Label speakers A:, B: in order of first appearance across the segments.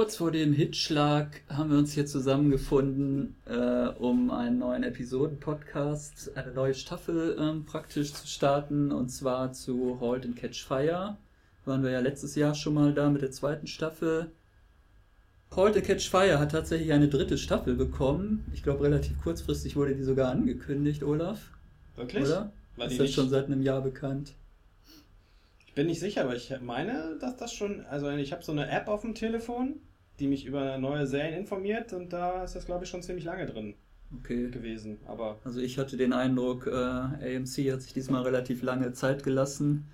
A: kurz vor dem Hitschlag haben wir uns hier zusammengefunden, äh, um einen neuen Episoden-Podcast, eine neue Staffel ähm, praktisch zu starten, und zwar zu Halt and Catch Fire. Waren wir ja letztes Jahr schon mal da mit der zweiten Staffel. Halt and Catch Fire hat tatsächlich eine dritte Staffel bekommen. Ich glaube, relativ kurzfristig wurde die sogar angekündigt, Olaf.
B: Wirklich?
A: Oder?
B: War
A: Ist das
B: nicht-
A: schon seit einem Jahr bekannt?
B: Ich bin nicht sicher, aber ich meine, dass das schon. Also, ich habe so eine App auf dem Telefon, die mich über neue Serien informiert und da ist das, glaube ich, schon ziemlich lange drin
A: Okay.
B: gewesen. Aber
A: Also ich hatte den Eindruck, äh, AMC hat sich diesmal relativ lange Zeit gelassen,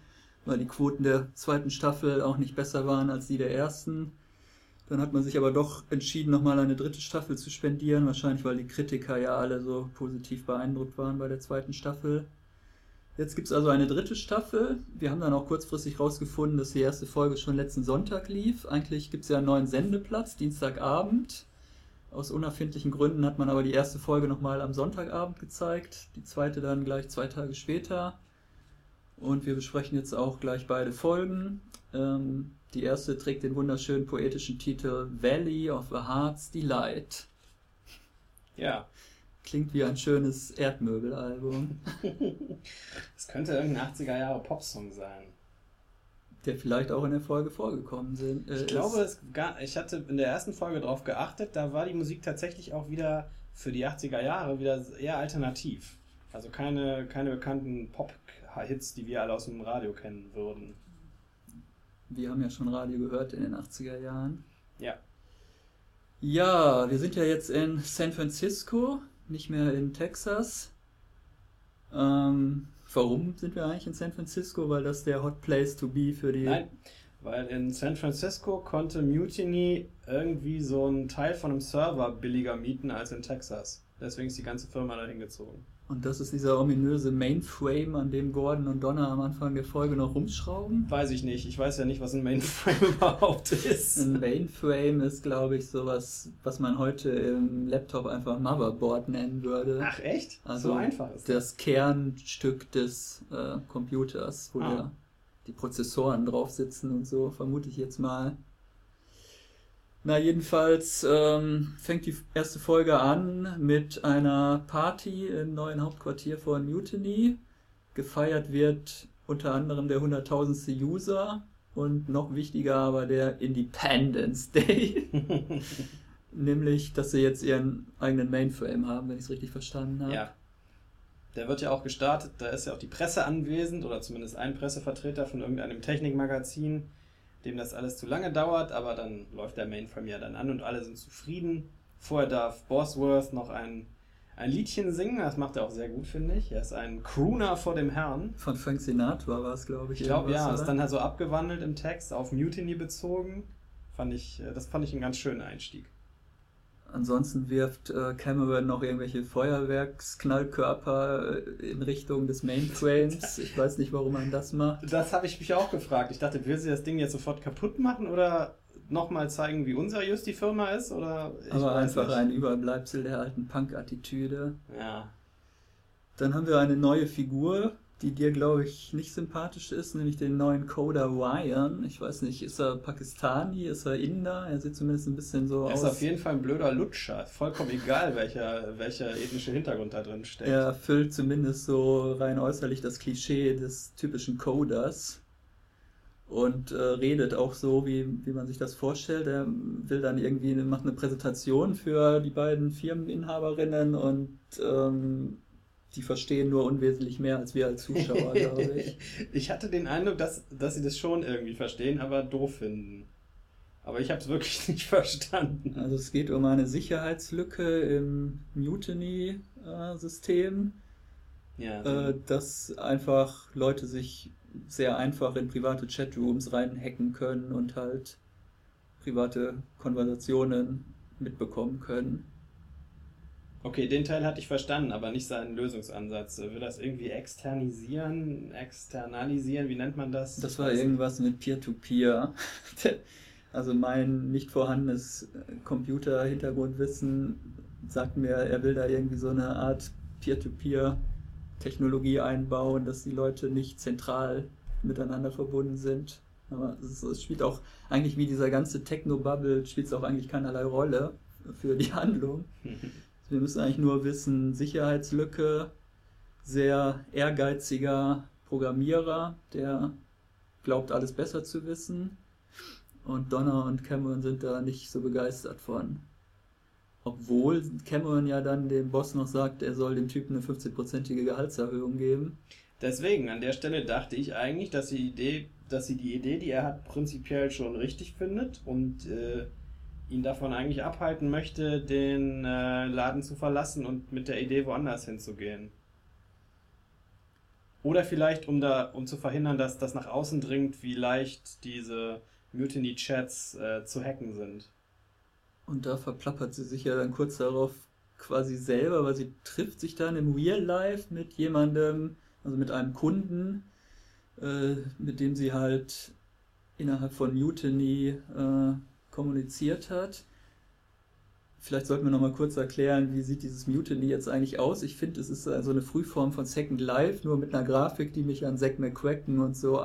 A: weil die Quoten der zweiten Staffel auch nicht besser waren als die der ersten. Dann hat man sich aber doch entschieden, nochmal eine dritte Staffel zu spendieren, wahrscheinlich weil die Kritiker ja alle so positiv beeindruckt waren bei der zweiten Staffel. Jetzt gibt es also eine dritte Staffel. Wir haben dann auch kurzfristig rausgefunden, dass die erste Folge schon letzten Sonntag lief. Eigentlich gibt es ja einen neuen Sendeplatz, Dienstagabend. Aus unerfindlichen Gründen hat man aber die erste Folge nochmal am Sonntagabend gezeigt, die zweite dann gleich zwei Tage später. Und wir besprechen jetzt auch gleich beide Folgen. Ähm, die erste trägt den wunderschönen poetischen Titel Valley of the Heart's Delight.
B: ja,
A: Klingt wie ein schönes Erdmöbelalbum,
B: es könnte irgendein 80er Jahre Popsong sein.
A: der vielleicht auch in der Folge vorgekommen sind. äh,
B: Ich glaube, es gar, ich hatte in der ersten Folge darauf geachtet, da war die Musik tatsächlich auch wieder für die 80er Jahre wieder eher alternativ. Also keine, keine bekannten Pop-Hits, die wir alle aus dem Radio kennen würden.
A: Wir haben ja schon Radio gehört in den 80er Jahren.
B: Ja.
A: Ja, wir sind ja jetzt in San Francisco, nicht mehr in Texas. Ähm, warum sind wir eigentlich in San Francisco? Weil das der Hot Place to be für die.
B: Nein, weil in San Francisco konnte Mutiny irgendwie so einen Teil von einem Server billiger mieten als in Texas. Deswegen ist die ganze Firma dahin gezogen.
A: Und das ist dieser ominöse Mainframe, an dem Gordon und Donna am Anfang der Folge noch rumschrauben.
B: Weiß ich nicht. Ich weiß ja nicht, was ein Mainframe überhaupt ist.
A: Ein Mainframe ist, glaube ich, sowas, was man heute im Laptop einfach Motherboard nennen würde.
B: Ach echt?
A: Also
B: so einfach ist das.
A: das Kernstück des äh, Computers, wo
B: Ah.
A: der, die Prozessoren drauf sitzen und so, vermute ich jetzt mal. Na, jedenfalls ähm, fängt die erste Folge an mit einer Party im neuen Hauptquartier von Mutiny. Gefeiert wird unter anderem der hunderttausendste User und noch wichtiger aber der Independence Day. Nämlich, dass sie jetzt ihren eigenen Mainframe haben, wenn ich es richtig verstanden habe.
B: Ja. Der wird ja auch gestartet, da ist ja auch die Presse anwesend oder zumindest ein Pressevertreter von irgendeinem Technikmagazin, dem das alles zu lange dauert, aber dann läuft der Mainframe ja dann an und alle sind zufrieden. Vorher darf Bosworth noch ein, ein Liedchen singen, das macht er auch sehr gut, finde ich. Er ist ein Crooner vor dem Herrn.
A: Von Frank Sinatra war es, glaube ich.
B: Ich glaube, ja, ist
A: oder?
B: dann halt so abgewandelt im Text, auf Mutiny bezogen. Fand ich, äh, das fand ich einen ganz schönen Einstieg.
A: Ansonsten wirft äh, Cameron noch irgendwelche Feuerwerksknallkörper äh, in Richtung des Mainframes. Ich weiß nicht, warum man das macht.
B: Das habe ich mich auch gefragt. Ich dachte, will sie das Ding jetzt sofort kaputt machen oder nochmal zeigen, wie unseriös die Firma ist? Oder
A: Aber einfach
B: nicht.
A: ein Überbleibsel der alten Punk-Attitüde.
B: Ja.
A: Dann haben wir eine neue Figur, die dir, glaube ich, nicht sympathisch ist, nämlich den neuen Coda Ryan. Ich weiß nicht, ist er Pakistani, ist er Inder? Er sieht zumindest ein bisschen so
B: Er ist
A: aus.
B: auf jeden Fall ein blöder Lutscher. Vollkommen egal, welcher, welcher ethnische Hintergrund da drin steckt.
A: Er erfüllt zumindest so rein äußerlich das Klischee des typischen Coders und äh, redet auch so, wie, wie man sich das vorstellt. Er will dann irgendwie macht eine Präsentation für die beiden Firmeninhaberinnen und ähm, die verstehen nur unwesentlich mehr als wir als Zuschauer, glaube ich.
B: ich hatte den Eindruck, dass, dass sie das schon irgendwie verstehen, aber doof finden. Aber ich habe es wirklich nicht verstanden.
A: Also es geht um eine Sicherheitslücke im Mutiny-System.
B: Ja,
A: äh, dass einfach Leute sich sehr einfach in private Chatrooms reinhacken können und halt private Konversationen mitbekommen können.
B: Okay, den Teil hatte ich verstanden, aber nicht seinen Lösungsansatz. Will das irgendwie externisieren, externalisieren, wie nennt man das?
A: Das war irgendwas mit Peer-to-Peer. Also mein nicht vorhandenes Computer-Hintergrundwissen sagt mir, er will da irgendwie so eine Art Peer-to-Peer-Technologie einbauen, dass die Leute nicht zentral miteinander verbunden sind. Aber es, es spielt auch eigentlich wie dieser ganze Techno-Bubble, spielt es auch eigentlich keinerlei Rolle für die Handlung. Wir müssen eigentlich nur wissen, Sicherheitslücke, sehr ehrgeiziger Programmierer, der glaubt, alles besser zu wissen. Und Donner und Cameron sind da nicht so begeistert von. Obwohl Cameron ja dann dem Boss noch sagt, er soll dem Typen eine 15-prozentige Gehaltserhöhung geben.
B: Deswegen, an der Stelle dachte ich eigentlich, dass die Idee, dass sie die Idee, die er hat, prinzipiell schon richtig findet und äh, ihn davon eigentlich abhalten möchte, den äh, Laden zu verlassen und mit der Idee woanders hinzugehen. Oder vielleicht, um da, um zu verhindern, dass das nach außen dringt, wie leicht diese Mutiny-Chats äh, zu hacken sind.
A: Und da verplappert sie sich ja dann kurz darauf quasi selber, weil sie trifft sich dann im Real Life mit jemandem, also mit einem Kunden, äh, mit dem sie halt innerhalb von Mutiny äh, kommuniziert hat. Vielleicht sollten wir noch mal kurz erklären, wie sieht dieses Mutiny jetzt eigentlich aus. Ich finde, es ist also eine Frühform von Second Life, nur mit einer Grafik, die mich an Zack McCracken und so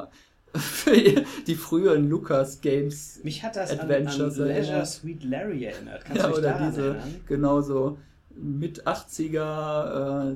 A: die früheren Lucas Games
B: Mich hat das Adventures an, an Leisure Sweet Larry erinnert. Kannst
A: ja, du dich oder diese, erinnern? genau so mit 80er äh,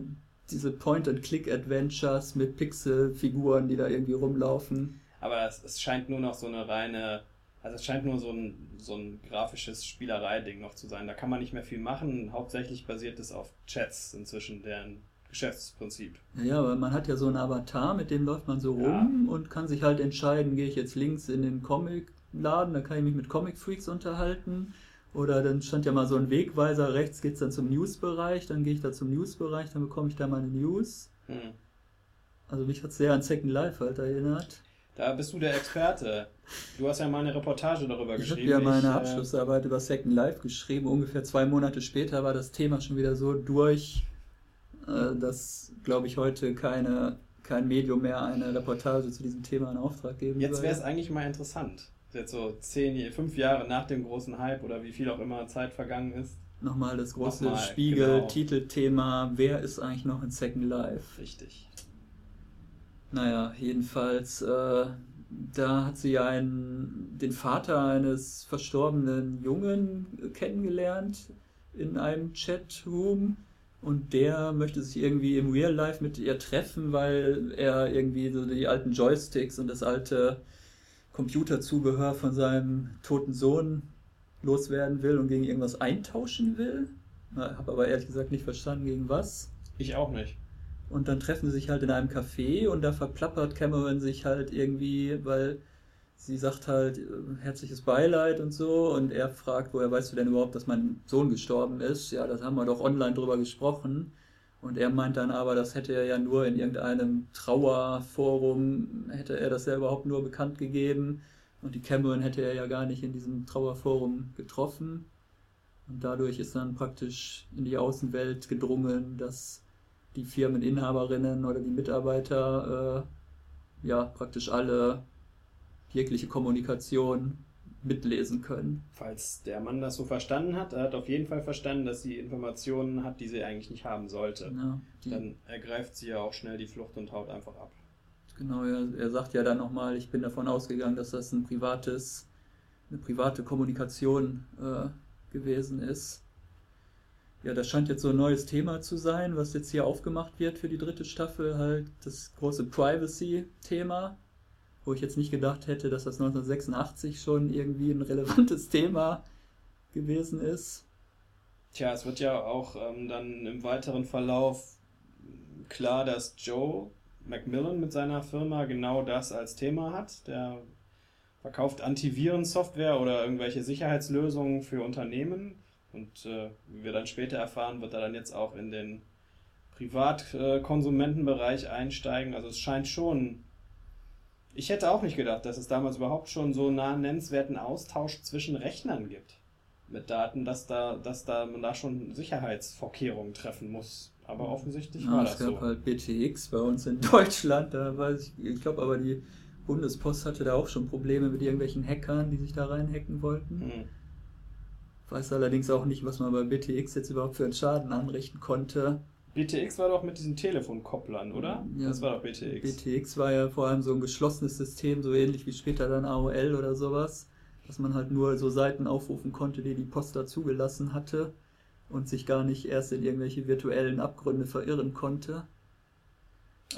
A: diese Point-and-Click-Adventures mit Pixel-Figuren, die da irgendwie rumlaufen.
B: Aber es, es scheint nur noch so eine reine also es scheint nur so ein, so ein grafisches Spielerei-Ding noch zu sein. Da kann man nicht mehr viel machen. Hauptsächlich basiert es auf Chats inzwischen, deren Geschäftsprinzip.
A: Ja, aber man hat ja so einen Avatar, mit dem läuft man so rum ja. und kann sich halt entscheiden, gehe ich jetzt links in den Comic-Laden, da kann ich mich mit Comic-Freaks unterhalten. Oder dann stand ja mal so ein Wegweiser, rechts geht es dann zum News-Bereich, dann gehe ich da zum News-Bereich, dann bekomme ich da meine News. Hm. Also mich hat es sehr an Second Life halt erinnert.
B: Da bist du der Experte. Du hast ja mal eine Reportage darüber
A: ich
B: geschrieben.
A: Ich habe ja meine ich, äh, Abschlussarbeit äh, über Second Life geschrieben. Ungefähr zwei Monate später war das Thema schon wieder so durch, äh, dass, glaube ich, heute keine, kein Medium mehr eine Reportage zu diesem Thema in Auftrag geben
B: Jetzt wäre es eigentlich mal interessant. Jetzt so zehn, fünf Jahre nach dem großen Hype oder wie viel auch immer Zeit vergangen ist.
A: Nochmal das große Spiegel-Titelthema: genau. Wer ist eigentlich noch in Second Life?
B: Richtig.
A: Naja, jedenfalls, äh, da hat sie einen, den Vater eines verstorbenen Jungen kennengelernt in einem Chatroom und der möchte sich irgendwie im Real Life mit ihr treffen, weil er irgendwie so die alten Joysticks und das alte Computerzubehör von seinem toten Sohn loswerden will und gegen irgendwas eintauschen will. Habe aber ehrlich gesagt nicht verstanden, gegen was.
B: Ich auch nicht.
A: Und dann treffen sie sich halt in einem Café und da verplappert Cameron sich halt irgendwie, weil sie sagt halt äh, herzliches Beileid und so und er fragt, woher weißt du denn überhaupt, dass mein Sohn gestorben ist? Ja, das haben wir doch online drüber gesprochen. Und er meint dann aber, das hätte er ja nur in irgendeinem Trauerforum, hätte er das ja überhaupt nur bekannt gegeben. Und die Cameron hätte er ja gar nicht in diesem Trauerforum getroffen. Und dadurch ist dann praktisch in die Außenwelt gedrungen, dass die Firmeninhaberinnen oder die Mitarbeiter äh, ja praktisch alle jegliche Kommunikation mitlesen können.
B: Falls der Mann das so verstanden hat, er hat auf jeden Fall verstanden, dass sie Informationen hat, die sie eigentlich nicht haben sollte. Ja, dann ergreift sie ja auch schnell die Flucht und haut einfach ab.
A: Genau, er, er sagt ja dann nochmal, ich bin davon ausgegangen, dass das ein privates, eine private Kommunikation äh, gewesen ist. Ja, das scheint jetzt so ein neues Thema zu sein, was jetzt hier aufgemacht wird für die dritte Staffel, halt das große Privacy-Thema, wo ich jetzt nicht gedacht hätte, dass das 1986 schon irgendwie ein relevantes Thema gewesen ist.
B: Tja, es wird ja auch ähm, dann im weiteren Verlauf klar, dass Joe Macmillan mit seiner Firma genau das als Thema hat. Der verkauft Antivirensoftware oder irgendwelche Sicherheitslösungen für Unternehmen und äh, wie wir dann später erfahren, wird er dann jetzt auch in den Privatkonsumentenbereich einsteigen. Also es scheint schon. Ich hätte auch nicht gedacht, dass es damals überhaupt schon so einen nennenswerten Austausch zwischen Rechnern gibt mit Daten, dass da, dass da man da schon Sicherheitsvorkehrungen treffen muss. Aber offensichtlich ja, war das so. Es
A: gab halt BTX bei uns in Deutschland, da weiß ich, ich glaube aber die Bundespost hatte da auch schon Probleme mit irgendwelchen Hackern, die sich da reinhacken wollten. Hm. Weiß allerdings auch nicht, was man bei BTX jetzt überhaupt für einen Schaden anrichten konnte.
B: BTX war doch mit diesen Telefonkopplern, oder?
A: Ja,
B: das war doch BTX.
A: BTX war ja vor allem so ein geschlossenes System, so ähnlich wie später dann AOL oder sowas, dass man halt nur so Seiten aufrufen konnte, die die Post da zugelassen hatte und sich gar nicht erst in irgendwelche virtuellen Abgründe verirren konnte.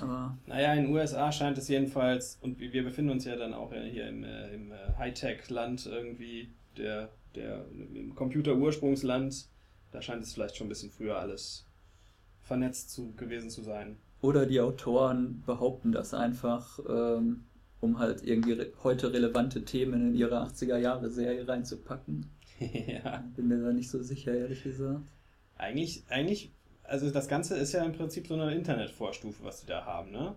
B: Aber naja, in den USA scheint es jedenfalls, und wir befinden uns ja dann auch hier im, äh, im äh, Hightech-Land irgendwie, der, der im Computer-Ursprungsland, da scheint es vielleicht schon ein bisschen früher alles vernetzt zu, gewesen zu sein.
A: Oder die Autoren behaupten das einfach, ähm, um halt irgendwie re heute relevante Themen in ihre 80er-Jahre-Serie reinzupacken. ja. Bin mir da nicht so sicher, ehrlich gesagt.
B: Eigentlich, eigentlich, also das Ganze ist ja im Prinzip so eine Internetvorstufe, was sie da haben, ne?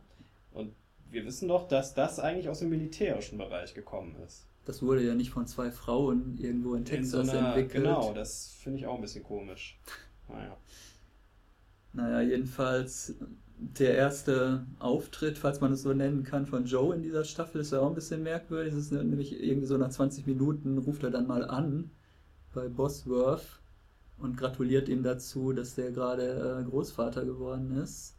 B: Und wir wissen doch, dass das eigentlich aus dem militärischen Bereich gekommen ist.
A: Das wurde ja nicht von zwei Frauen irgendwo in Texas in so einer, entwickelt.
B: Genau, das finde ich auch ein bisschen komisch. Naja.
A: Naja, jedenfalls der erste Auftritt, falls man es so nennen kann, von Joe in dieser Staffel ist ja auch ein bisschen merkwürdig. Es ist nämlich irgendwie so nach 20 Minuten ruft er dann mal an bei Bosworth und gratuliert ihm dazu, dass der gerade äh, Großvater geworden ist.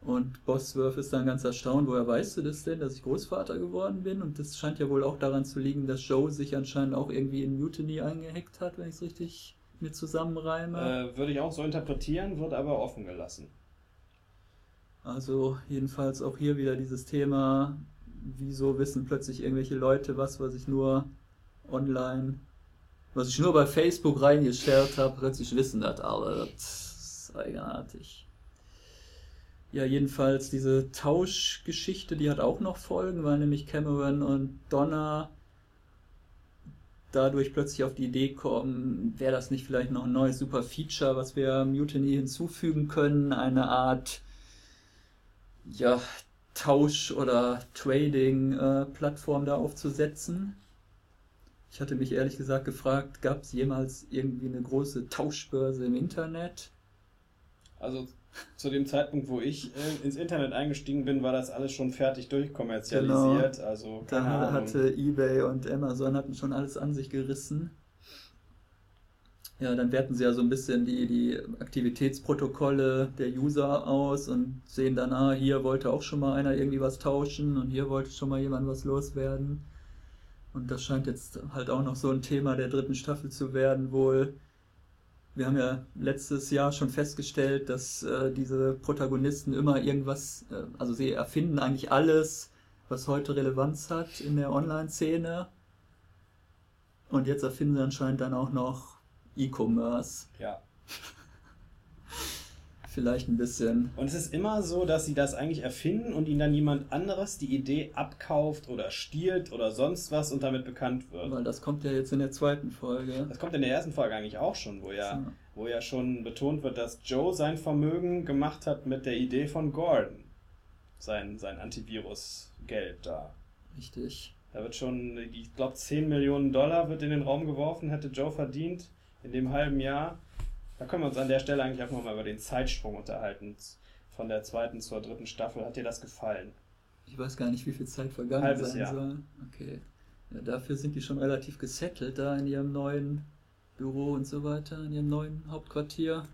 A: Und Bosworth ist dann ganz erstaunt, woher weißt du das denn, dass ich Großvater geworden bin? Und das scheint ja wohl auch daran zu liegen, dass Joe sich anscheinend auch irgendwie in Mutiny eingehackt hat, wenn ich es richtig mir zusammenreime.
B: Äh, würde ich auch so interpretieren, wird aber offen gelassen.
A: Also jedenfalls auch hier wieder dieses Thema, wieso wissen plötzlich irgendwelche Leute was, was ich nur online, was ich nur bei Facebook reingestellt habe, plötzlich wissen das alle. Das ist eigenartig. Ja, jedenfalls diese Tauschgeschichte, die hat auch noch Folgen, weil nämlich Cameron und Donna dadurch plötzlich auf die Idee kommen, wäre das nicht vielleicht noch ein neues super Feature, was wir Mutiny hinzufügen können, eine Art ja, Tausch- oder Trading-Plattform äh, da aufzusetzen. Ich hatte mich ehrlich gesagt gefragt, gab es jemals irgendwie eine große Tauschbörse im Internet?
B: Also zu dem Zeitpunkt, wo ich äh, ins Internet eingestiegen bin, war das alles schon fertig durchkommerzialisiert. Genau. Also,
A: da Ahnung. hatte eBay und Amazon hatten schon alles an sich gerissen. Ja, dann werten sie ja so ein bisschen die, die Aktivitätsprotokolle der User aus und sehen dann, ah, hier wollte auch schon mal einer irgendwie was tauschen und hier wollte schon mal jemand was loswerden. Und das scheint jetzt halt auch noch so ein Thema der dritten Staffel zu werden, wohl wir haben ja letztes Jahr schon festgestellt, dass äh, diese Protagonisten immer irgendwas, äh, also sie erfinden eigentlich alles, was heute Relevanz hat in der Online-Szene. Und jetzt erfinden sie anscheinend dann auch noch E-Commerce.
B: Ja
A: vielleicht ein bisschen.
B: Und es ist immer so, dass sie das eigentlich erfinden und ihnen dann jemand anderes die Idee abkauft oder stiehlt oder sonst was und damit bekannt wird.
A: Weil das kommt ja jetzt in der zweiten Folge.
B: Das kommt in der ersten Folge eigentlich auch schon, wo ja, so. wo ja schon betont wird, dass Joe sein Vermögen gemacht hat mit der Idee von Gordon. Sein, sein Antivirus-Geld da.
A: Richtig.
B: Da wird schon, ich glaube, 10 Millionen Dollar wird in den Raum geworfen, hätte Joe verdient in dem halben Jahr. Da können wir uns an der Stelle eigentlich einfach mal über den Zeitsprung unterhalten. Von der zweiten zur dritten Staffel. Hat dir das gefallen?
A: Ich weiß gar nicht, wie viel Zeit vergangen Halbes sein Jahr. soll. Okay. Ja, dafür sind die schon relativ gesettelt da in ihrem neuen Büro und so weiter, in ihrem neuen Hauptquartier.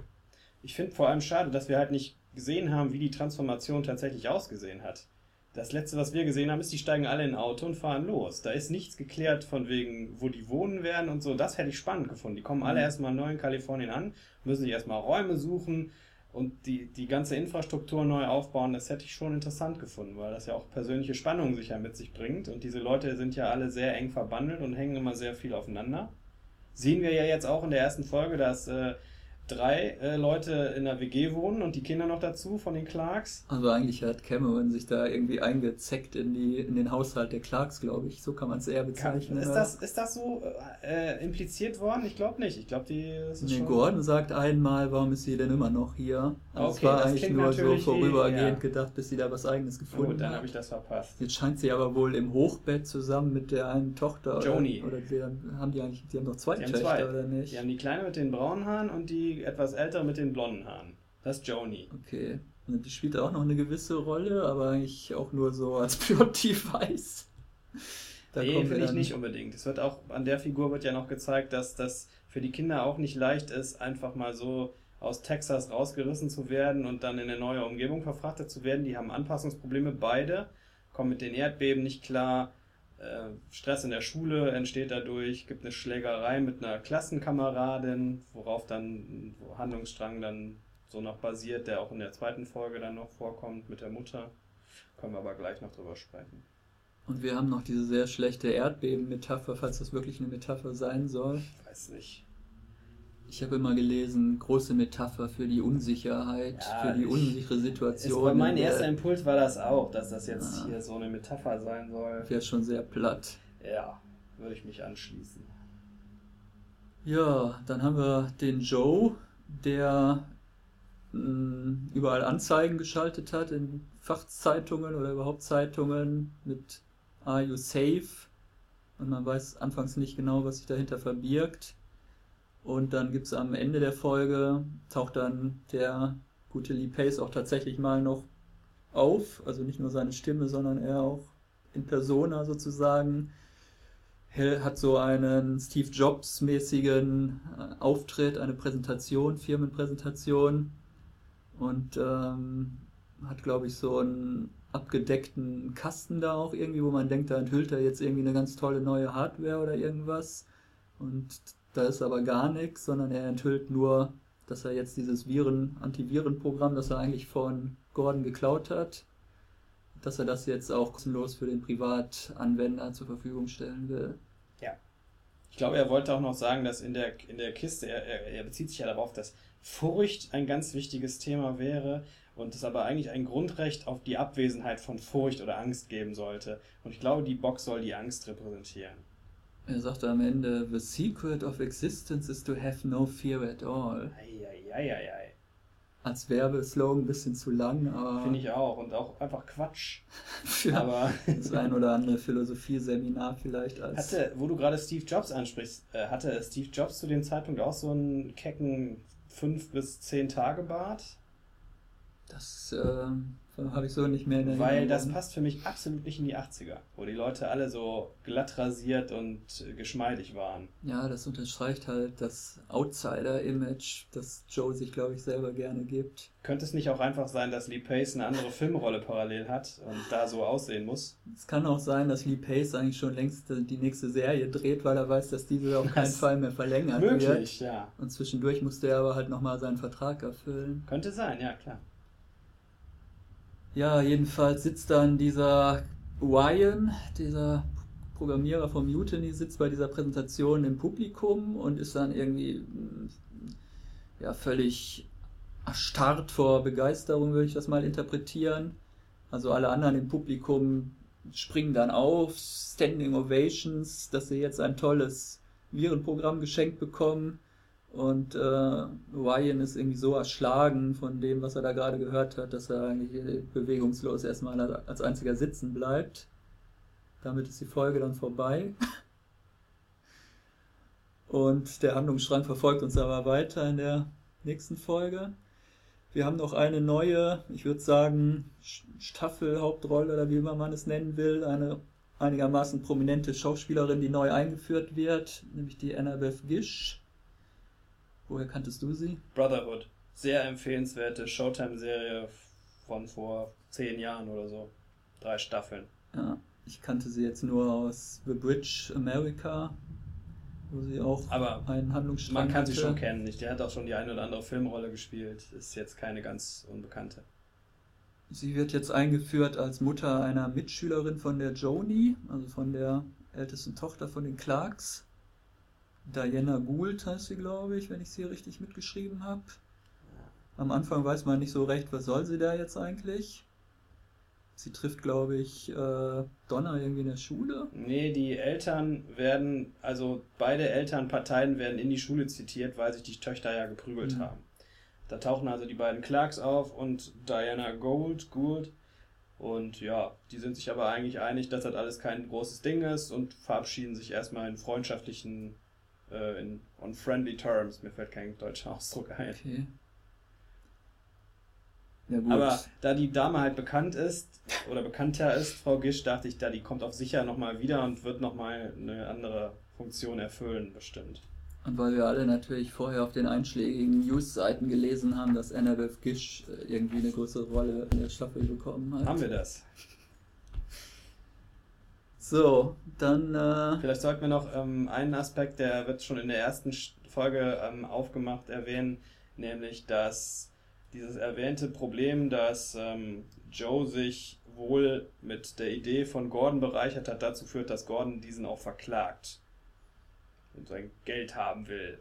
B: Ich finde vor allem schade, dass wir halt nicht gesehen haben, wie die Transformation tatsächlich ausgesehen hat. Das letzte, was wir gesehen haben, ist, die steigen alle in ein Auto und fahren los. Da ist nichts geklärt von wegen, wo die wohnen werden und so. Das hätte ich spannend gefunden. Die kommen alle mhm. erstmal neu in Kalifornien an, müssen sich erstmal Räume suchen und die, die ganze Infrastruktur neu aufbauen. Das hätte ich schon interessant gefunden, weil das ja auch persönliche Spannungen sicher mit sich bringt. Und diese Leute sind ja alle sehr eng verbandelt und hängen immer sehr viel aufeinander. Sehen wir ja jetzt auch in der ersten Folge, dass äh, drei äh, Leute in der WG wohnen und die Kinder noch dazu von den Clarks.
A: Also eigentlich hat Cameron sich da irgendwie eingezeckt in, die, in den Haushalt der Clarks, glaube ich. So kann man es eher bezeichnen.
B: Ist das, ist das so äh, impliziert worden? Ich glaube nicht. Ich glaube, die.
A: Das nee, schon... Gordon sagt einmal, warum ist sie denn immer noch hier? Also okay, es war eigentlich nur so vorübergehend ja. gedacht, bis sie da was Eigenes gefunden hat.
B: Gut, dann habe ich das verpasst.
A: Jetzt scheint sie aber wohl im Hochbett zusammen mit der einen Tochter.
B: Joni.
A: Oder, oder die, haben die eigentlich, die haben doch zwei
B: die
A: Töchter,
B: zwei.
A: oder nicht?
B: Die haben die Kleine mit den braunen Haaren und die etwas ältere mit den blonden Haaren. Das ist Joni.
A: Okay. Und die spielt auch noch eine gewisse Rolle, aber eigentlich auch nur so als Plot-Device.
B: Da nee, finde ich nicht unbedingt. Es wird auch, an der Figur wird ja noch gezeigt, dass das für die Kinder auch nicht leicht ist, einfach mal so aus Texas rausgerissen zu werden und dann in eine neue Umgebung verfrachtet zu werden. Die haben Anpassungsprobleme beide, kommen mit den Erdbeben nicht klar. Äh, Stress in der Schule entsteht dadurch, gibt eine Schlägerei mit einer Klassenkameradin, worauf dann ein Handlungsstrang dann so noch basiert, der auch in der zweiten Folge dann noch vorkommt mit der Mutter. Können wir aber gleich noch drüber sprechen.
A: Und wir haben noch diese sehr schlechte Erdbeben-Metapher, falls das wirklich eine Metapher sein soll.
B: Weiß nicht.
A: Ich habe immer gelesen, große Metapher für die Unsicherheit, ja, für die unsichere Situation.
B: Ist, mein erster Impuls war das auch, dass das jetzt ja. hier so eine Metapher sein soll.
A: Wäre schon sehr platt.
B: Ja, würde ich mich anschließen.
A: Ja, dann haben wir den Joe, der mh, mm, überall Anzeigen geschaltet hat in Fachzeitungen oder überhaupt Zeitungen mit Are you safe? Und man weiß anfangs nicht genau, was sich dahinter verbirgt. Und dann gibt es am Ende der Folge, taucht dann der gute Lee Pace auch tatsächlich mal noch auf. Also nicht nur seine Stimme, sondern er auch in Persona sozusagen. Er hat so einen Steve Jobs-mäßigen äh, Auftritt, eine Präsentation, Firmenpräsentation. Und ähm, hat, glaube ich, so einen abgedeckten Kasten da auch irgendwie, wo man denkt, da enthüllt er jetzt irgendwie eine ganz tolle neue Hardware oder irgendwas. Und da ist aber gar nichts, sondern er enthüllt nur, dass er jetzt dieses Viren, Antivirenprogramm, das er eigentlich von Gordon geklaut hat, dass er das jetzt auch kostenlos für den Privatanwender zur Verfügung stellen will.
B: Ja. Ich glaube, er wollte auch noch sagen, dass in der, in der Kiste, er, er, er bezieht sich ja darauf, dass Furcht ein ganz wichtiges Thema wäre und es aber eigentlich ein Grundrecht auf die Abwesenheit von Furcht oder Angst geben sollte. Und ich glaube, die Box soll die Angst repräsentieren.
A: Er sagte am Ende, The secret of existence is to have no fear at all.
B: Eieieiei.
A: Als Werbeslogan ein bisschen zu lang, aber.
B: Finde ich auch. Und auch einfach Quatsch.
A: Für aber das ein oder andere Philosophieseminar vielleicht als.
B: Hatte, wo du gerade Steve Jobs ansprichst, äh, hatte Steve Jobs zu dem Zeitpunkt auch so einen kecken 5 bis 10 Tage Bart?
A: Das äh, habe ich so nicht mehr in
B: Erinnerung. Weil das passt für mich absolut nicht in die 80er, wo die Leute alle so glatt rasiert und geschmeidig waren.
A: Ja, das unterstreicht halt das Outsider-Image, das Joe sich, glaube ich, selber gerne gibt.
B: Könnte es nicht auch einfach sein, dass Lee Pace eine andere Filmrolle parallel hat und da so aussehen muss?
A: Es kann auch sein, dass Lee Pace eigentlich schon längst die nächste Serie dreht, weil er weiß, dass diese auf keinen Fall mehr verlängert
B: möglich,
A: wird.
B: Möglich, ja.
A: Und zwischendurch musste er aber halt nochmal seinen Vertrag erfüllen.
B: Könnte sein, ja, klar.
A: Ja, jedenfalls sitzt dann dieser Ryan, dieser Programmierer von Mutiny, sitzt bei dieser Präsentation im Publikum und ist dann irgendwie mm, ja, völlig erstarrt vor Begeisterung, würde ich das mal interpretieren. Also alle anderen im Publikum springen dann auf, Standing Ovations, dass sie jetzt ein tolles Virenprogramm geschenkt bekommen. Und äh, Ryan ist irgendwie so erschlagen von dem, was er da gerade gehört hat, dass er eigentlich bewegungslos erstmal als einziger sitzen bleibt. Damit ist die Folge dann vorbei. Und der Handlungsstrang verfolgt uns aber weiter in der nächsten Folge. Wir haben noch eine neue, ich würde sagen, Staffelhauptrolle oder wie immer man es nennen will, eine einigermaßen prominente Schauspielerin, die neu eingeführt wird, nämlich die Annabeth Gish Woher kanntest du sie?
B: Brotherhood. Sehr empfehlenswerte Showtime-Serie von vor zehn Jahren oder so. Drei Staffeln.
A: Ja, ich kannte sie jetzt nur aus The Bridge America, wo sie auch
B: Aber
A: einen Handlungsstrang
B: Man kann hatte. sie schon kennen. Die hat auch schon die eine oder andere Filmrolle gespielt. Ist jetzt keine ganz unbekannte.
A: Sie wird jetzt eingeführt als Mutter einer Mitschülerin von der Joni, also von der ältesten Tochter von den Clarks. Diana Gould heißt sie, glaube ich, wenn ich sie richtig mitgeschrieben habe. Am Anfang weiß man nicht so recht, was soll sie da jetzt eigentlich. Sie trifft, glaube ich, äh, Donna irgendwie in der Schule.
B: Nee, die Eltern werden, also beide Elternparteien werden in die Schule zitiert, weil sich die Töchter ja geprügelt mhm. haben. Da tauchen also die beiden Clarks auf und Diana Gold, Gould. Und ja, die sind sich aber eigentlich einig, dass das alles kein großes Ding ist und verabschieden sich erstmal in freundschaftlichen äh, in, on friendly terms. Mir fällt kein deutscher Ausdruck ein. Okay. Ja, Aber da die Dame halt bekannt ist oder bekannter ist, Frau Gisch, dachte ich, da die kommt auf sicher nochmal wieder und wird nochmal eine andere Funktion erfüllen, bestimmt.
A: Und weil wir alle natürlich vorher auf den einschlägigen News-Seiten gelesen haben, dass Annabeth Gish äh, irgendwie eine größere Rolle in der Staffel bekommen hat.
B: Haben wir das?
A: So, dann. Äh,
B: Vielleicht sollten wir noch ähm, einen Aspekt, der wird schon in der ersten Folge ähm, aufgemacht, erwähnen, nämlich dass dieses erwähnte Problem, dass ähm, Joe sich wohl mit der Idee von Gordon bereichert hat, dazu führt, dass Gordon diesen auch verklagt und sein Geld haben will.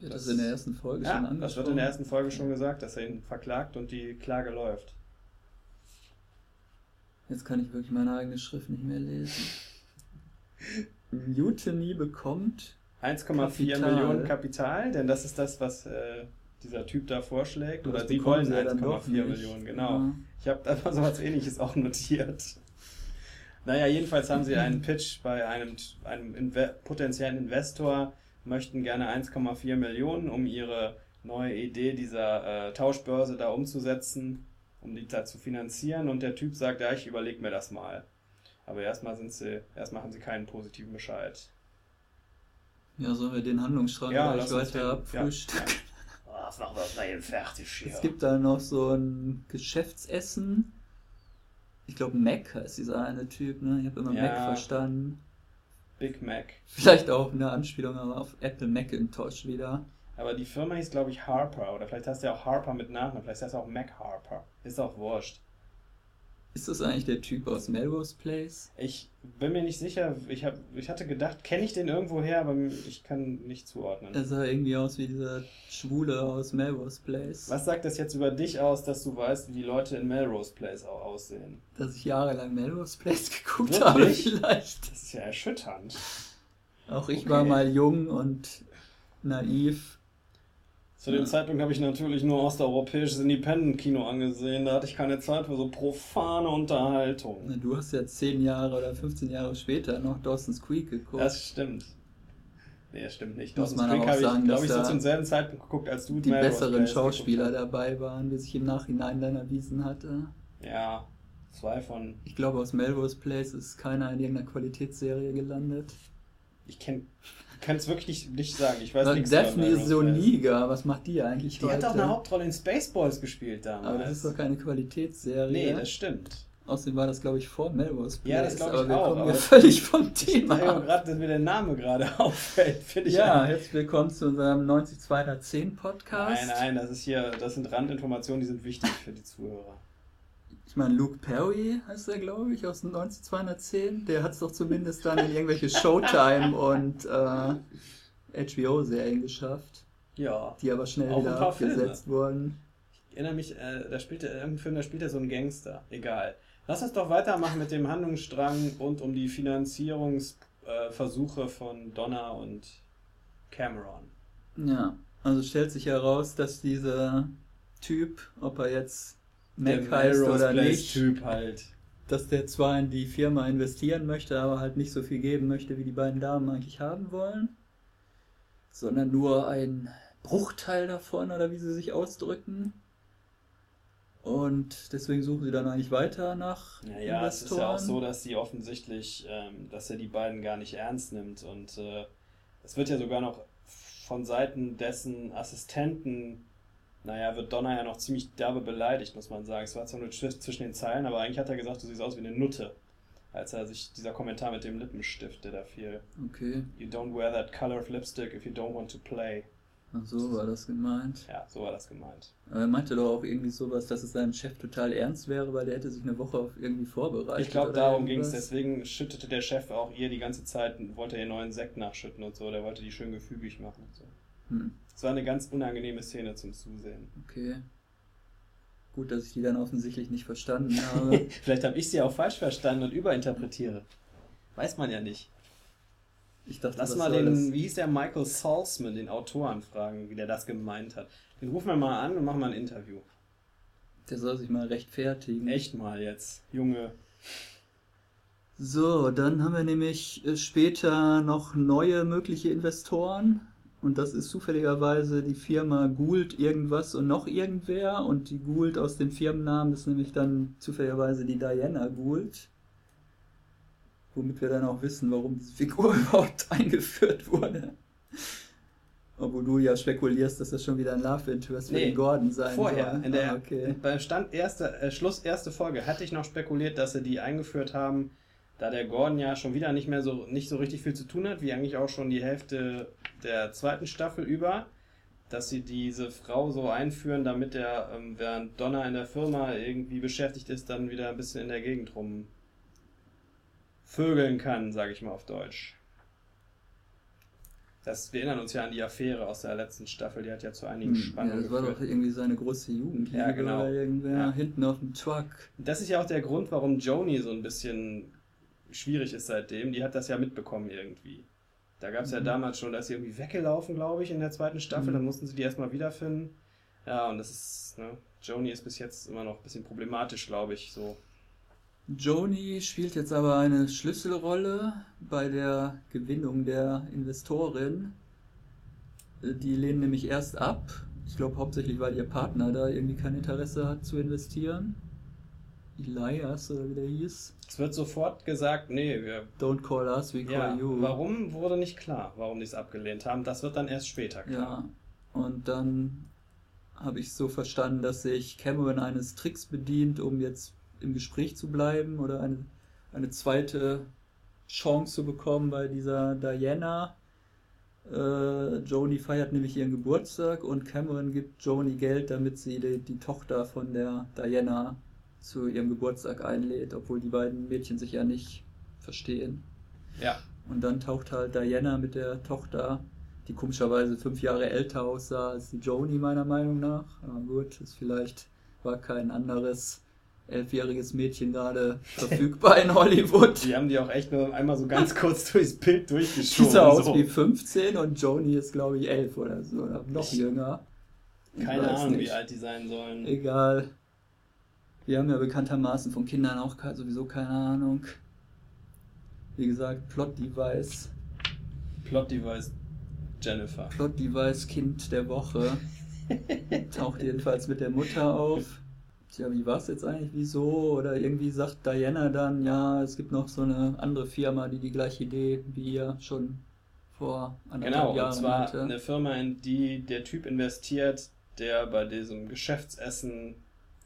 A: Wird das, das in der ersten Folge
B: ja, schon angesprochen? Das wird in der ersten Folge schon gesagt, dass er ihn verklagt und die Klage läuft.
A: Jetzt kann ich wirklich meine eigene Schrift nicht mehr lesen. Mutiny bekommt
B: 1,4 Millionen Kapital, denn das ist das, was äh, dieser Typ da vorschlägt. Oder sie wollen 1,4 Millionen, genau. Ja. Ich habe einfach so was ähnliches auch notiert. Naja, jedenfalls haben sie einen Pitch bei einem, einem Inve potenziellen Investor, möchten gerne 1,4 Millionen, um ihre neue Idee dieser äh, Tauschbörse da umzusetzen, um die da zu finanzieren. Und der Typ sagt, ja, ich überlege mir das mal. Aber erstmal sind sie, erstmal haben sie keinen positiven Bescheid.
A: Ja, sollen wir den Handlungsstrang
B: ja,
A: gleich weiter abfrühstücken? Ja, ja.
B: Das machen wir mal eben fertig hier.
A: Es gibt da noch so ein Geschäftsessen. Ich glaube, Mac heißt dieser eine Typ, ne? Ich habe immer ja. Mac verstanden.
B: Big Mac.
A: Vielleicht auch eine Anspielung auf Apple Macintosh wieder.
B: Aber die Firma hieß, glaube ich, Harper. Oder vielleicht heißt ja auch Harper mit Nachnamen. Vielleicht heißt er auch Mac Harper. Ist auch wurscht.
A: Ist das eigentlich der Typ aus Melrose Place?
B: Ich bin mir nicht sicher. Ich, hab, ich hatte gedacht, kenne ich den irgendwo her, aber ich kann nicht zuordnen.
A: Er sah irgendwie aus wie dieser Schwule aus Melrose Place.
B: Was sagt das jetzt über dich aus, dass du weißt, wie die Leute in Melrose Place auch aussehen?
A: Dass ich jahrelang Melrose Place geguckt
B: Wirklich?
A: habe, vielleicht.
B: Das ist ja erschütternd.
A: Auch ich okay. war mal jung und naiv
B: zu dem Zeitpunkt habe ich natürlich nur osteuropäisches Independent-Kino angesehen. Da hatte ich keine Zeit für so profane Unterhaltung.
A: Du hast ja 10 Jahre oder 15 Jahre später noch Dawson's Creek geguckt.
B: Das stimmt. Nee, das stimmt nicht.
A: Dawson's Creek habe ich, glaube
B: ich, so zum selben Zeitpunkt geguckt, als du
A: die besseren Schauspieler dabei waren, wie sich im Nachhinein dann erwiesen hatte.
B: Ja, zwei von.
A: Ich glaube, aus Melrose Place ist keiner in irgendeiner Qualitätsserie gelandet.
B: Ich kenne kann es wirklich nicht, nicht sagen. Ich weiß
A: nichts Daphne Soniga, was macht die eigentlich
B: Die heute? hat doch eine Hauptrolle in Spaceballs gespielt damals.
A: Aber das ist doch keine Qualitätsserie.
B: Nee, das stimmt.
A: Außerdem war das, glaube ich, vor Melrose
B: Place. Ja, das glaube ich
A: aber wir
B: auch.
A: Kommen aber völlig vom Thema.
B: Ich gerade, dass mir der Name gerade auffällt, finde ich.
A: Ja, herzlich willkommen zu unserem 90210 Podcast.
B: Nein, nein, das ist hier, das sind Randinformationen, die sind wichtig für die Zuhörer.
A: Ich meine, Luke Perry heißt er, glaube ich, aus dem 19210. Der hat es doch zumindest dann in irgendwelche Showtime und äh, HBO-Serien geschafft.
B: Ja.
A: Die aber schnell wieder abgesetzt wurden.
B: Ich erinnere mich, äh, da spielt er, irgendein Film, da spielt er so einen Gangster. Egal. Lass uns doch weitermachen mit dem Handlungsstrang rund um die Finanzierungsversuche äh, von Donna und Cameron.
A: Ja, also stellt sich heraus, dass dieser Typ, ob er jetzt Mac heißt oder nicht.
B: Typ halt.
A: Dass der zwar in die Firma investieren möchte, aber halt nicht so viel geben möchte, wie die beiden Damen eigentlich haben wollen. Sondern nur ein Bruchteil davon, oder wie sie sich ausdrücken. Und deswegen suchen sie dann eigentlich weiter nach
B: naja, Investoren. es ist ja auch so, dass sie offensichtlich, ähm, dass er die beiden gar nicht ernst nimmt. Und äh, es wird ja sogar noch von Seiten dessen Assistenten naja, wird Donner ja noch ziemlich derbe beleidigt, muss man sagen. Es war zwar nur zwischen den Zeilen, aber eigentlich hat er gesagt, du siehst aus wie eine Nutte. Als er sich dieser Kommentar mit dem Lippenstift, der da fiel.
A: Okay.
B: You don't wear that color of lipstick if you don't want to play.
A: Ach so war das gemeint.
B: Ja, so war das gemeint.
A: Aber er meinte doch auch irgendwie sowas, dass es seinem Chef total ernst wäre, weil der hätte sich eine Woche auf irgendwie vorbereitet.
B: Ich glaube, darum ging es. Deswegen schüttete der Chef auch ihr die ganze Zeit, wollte ihr neuen Sekt nachschütten und so. Der wollte die schön gefügig machen und so. Hm. Es war eine ganz unangenehme Szene zum Zusehen.
A: Okay. Gut, dass ich die dann offensichtlich nicht verstanden habe.
B: Vielleicht habe ich sie auch falsch verstanden und überinterpretiere. Weiß man ja nicht.
A: Ich dachte,
B: Lass mal den, wie hieß der Michael Salzman, den Autoren fragen, wie der das gemeint hat. Den rufen wir mal an und machen mal ein Interview.
A: Der soll sich mal rechtfertigen.
B: Echt mal jetzt, Junge.
A: So, dann haben wir nämlich äh, später noch neue mögliche Investoren. Und das ist zufälligerweise die Firma Gould irgendwas und noch irgendwer. Und die Gould aus dem Firmennamen ist nämlich dann zufälligerweise die Diana Gould. Womit wir dann auch wissen, warum diese Figur überhaupt eingeführt wurde. Obwohl du ja spekulierst, dass das schon wieder ein Love Interest für
B: Nee,
A: den Gordon sein
B: Vorher,
A: soll.
B: in der,
A: ah, okay.
B: beim Stand erste, äh, Schluss erste Folge, hatte ich noch spekuliert, dass sie die eingeführt haben, da der Gordon ja schon wieder nicht mehr so, nicht so richtig viel zu tun hat, wie eigentlich auch schon die Hälfte der zweiten Staffel über, dass sie diese Frau so einführen, damit er, ähm, während Donna in der Firma irgendwie beschäftigt ist, dann wieder ein bisschen in der Gegend rum vögeln kann, sage ich mal auf Deutsch. Das, wir erinnern uns ja an die Affäre aus der letzten Staffel, die hat ja zu einigen
A: Hm,
B: Spannungen
A: ja, das war
B: geführt.
A: doch irgendwie seine große Jugendliebe.
B: Ja, genau.
A: Irgendwer
B: Ja.
A: hinten auf dem Truck.
B: Das ist ja auch der Grund, warum Joni so ein bisschen schwierig ist seitdem. Die hat das ja mitbekommen irgendwie. Da gab es ja
A: Mhm.
B: damals schon, da ist sie irgendwie weggelaufen, glaube ich, in der zweiten Staffel.
A: Mhm.
B: Dann mussten sie die erstmal wiederfinden. Ja, und das ist, ne, Joni ist bis jetzt immer noch ein bisschen problematisch, glaube ich, so.
A: Joni spielt jetzt aber eine Schlüsselrolle bei der Gewinnung der Investorin. Äh, Die lehnen nämlich erst ab. Ich glaube hauptsächlich, weil ihr Partner da irgendwie kein Interesse hat zu investieren. Elias oder wie der hieß.
B: Es wird sofort gesagt, nee, wir.
A: Don't call us, we call
B: Ja,
A: you.
B: warum wurde nicht klar, warum die es abgelehnt haben. Das wird dann erst später klar.
A: Ja, und dann habe ich so verstanden, dass sich Cameron eines Tricks bedient, um jetzt im Gespräch zu bleiben oder eine, eine zweite Chance zu bekommen bei dieser Diana. Äh, Joni feiert nämlich ihren Geburtstag und Cameron gibt Joni Geld, damit sie die, die Tochter von der Diana zu ihrem Geburtstag einlädt, obwohl die beiden Mädchen sich ja nicht verstehen.
B: Ja,
A: Und dann taucht halt Diana mit der Tochter, die komischerweise fünf Jahre älter aussah als die Joni, meiner Meinung nach. Aber gut, es vielleicht war kein anderes elfjähriges Mädchen gerade verfügbar in Hollywood.
B: die haben die auch echt nur einmal so ganz kurz durchs Bild
A: Die
B: durchgeschoben.
A: sah aus
B: so.
A: wie 15 und Joni ist, glaube ich, elf oder so, oder noch
B: Ich-
A: jünger.
B: Keine Ahnung, wie
A: nicht.
B: alt die sein sollen.
A: Egal. Wir haben ja bekanntermaßen von Kindern auch sowieso keine Ahnung. Wie gesagt, Plot-Device.
B: Plot-Device Jennifer.
A: Plot-Device Kind der Woche. Taucht jedenfalls mit der Mutter auf. Tja, wie war es jetzt eigentlich? Wieso? Oder irgendwie sagt Diana dann, ja, es gibt noch so eine andere Firma, die die gleiche Idee wie ihr schon vor anderthalb
B: Genau, und
A: Jahren
B: zwar
A: hatte.
B: eine Firma, in die der Typ investiert, der bei diesem Geschäftsessen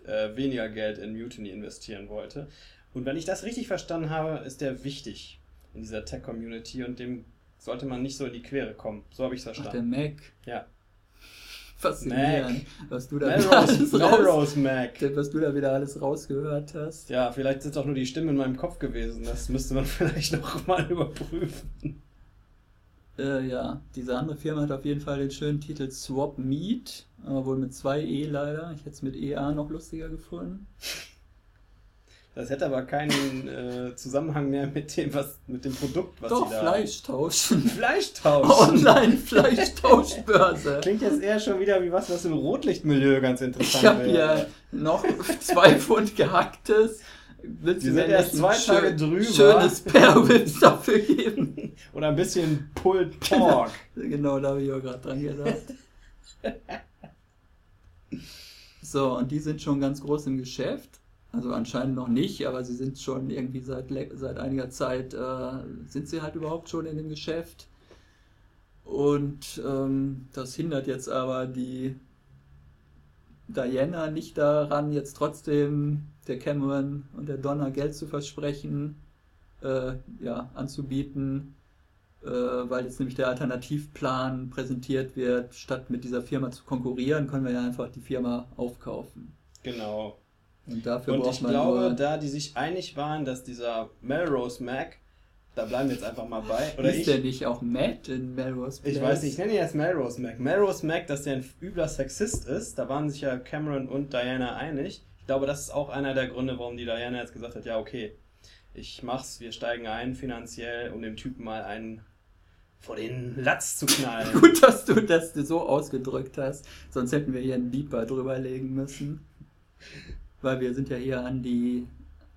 B: äh, weniger Geld in Mutiny investieren wollte. Und wenn ich das richtig verstanden habe, ist der wichtig in dieser Tech-Community und dem sollte man nicht so in die Quere kommen. So habe ich es
A: Ach, der
B: verstanden.
A: Mac.
B: Ja.
A: Faszinierend, was du da wieder
B: Melrose,
A: raus,
B: Melrose Mac.
A: was du da wieder alles rausgehört hast.
B: Ja, vielleicht ist auch nur die Stimme in meinem Kopf gewesen. Das müsste man vielleicht noch mal überprüfen.
A: Äh, ja, diese andere Firma hat auf jeden Fall den schönen Titel Swap Meet, aber wohl mit zwei E leider. Ich hätte es mit EA noch lustiger gefunden.
B: Das hätte aber keinen äh, Zusammenhang mehr mit dem, was, mit dem Produkt, was
A: Doch,
B: sie da
A: Fleisch tauschen.
B: Fleischtausch.
A: Online-Fleischtauschbörse.
B: Klingt jetzt eher schon wieder wie was, was im Rotlichtmilieu ganz interessant
A: Ich habe
B: wäre.
A: hier noch zwei Pfund gehacktes. Willst
B: Die
A: du
B: sind erst zwei Tage drüber.
A: schönes Pairwitz dafür geben?
B: Oder ein bisschen Pulled Pork.
A: Genau, da habe ich auch gerade dran gedacht. So, und die sind schon ganz groß im Geschäft. Also anscheinend noch nicht, aber sie sind schon irgendwie seit, seit einiger Zeit, äh, sind sie halt überhaupt schon in dem Geschäft. Und ähm, das hindert jetzt aber die Diana nicht daran, jetzt trotzdem der Cameron und der Donna Geld zu versprechen, äh, ja, anzubieten, äh, weil jetzt nämlich der Alternativplan präsentiert wird, statt mit dieser Firma zu konkurrieren, können wir ja einfach die Firma aufkaufen.
B: Genau.
A: Und dafür
B: Und
A: braucht
B: ich
A: man
B: glaube,
A: nur,
B: da die sich einig waren, dass dieser Melrose Mac, da bleiben wir jetzt einfach mal bei. Oder
A: ist
B: ich,
A: der nicht auch Matt in Melrose
B: ich
A: Place?
B: weiß nicht, ich nenne ihn jetzt Melrose Mac. Melrose Mac, dass der ein übler Sexist ist, da waren sich ja Cameron und Diana einig. Ich glaube, das ist auch einer der Gründe, warum die Diana jetzt gesagt hat, ja, okay, ich mach's, wir steigen ein finanziell, um dem Typen mal einen vor den Latz zu knallen.
A: Gut, dass du das so ausgedrückt hast, sonst hätten wir hier einen Beeper drüber legen müssen. Weil wir sind ja hier an die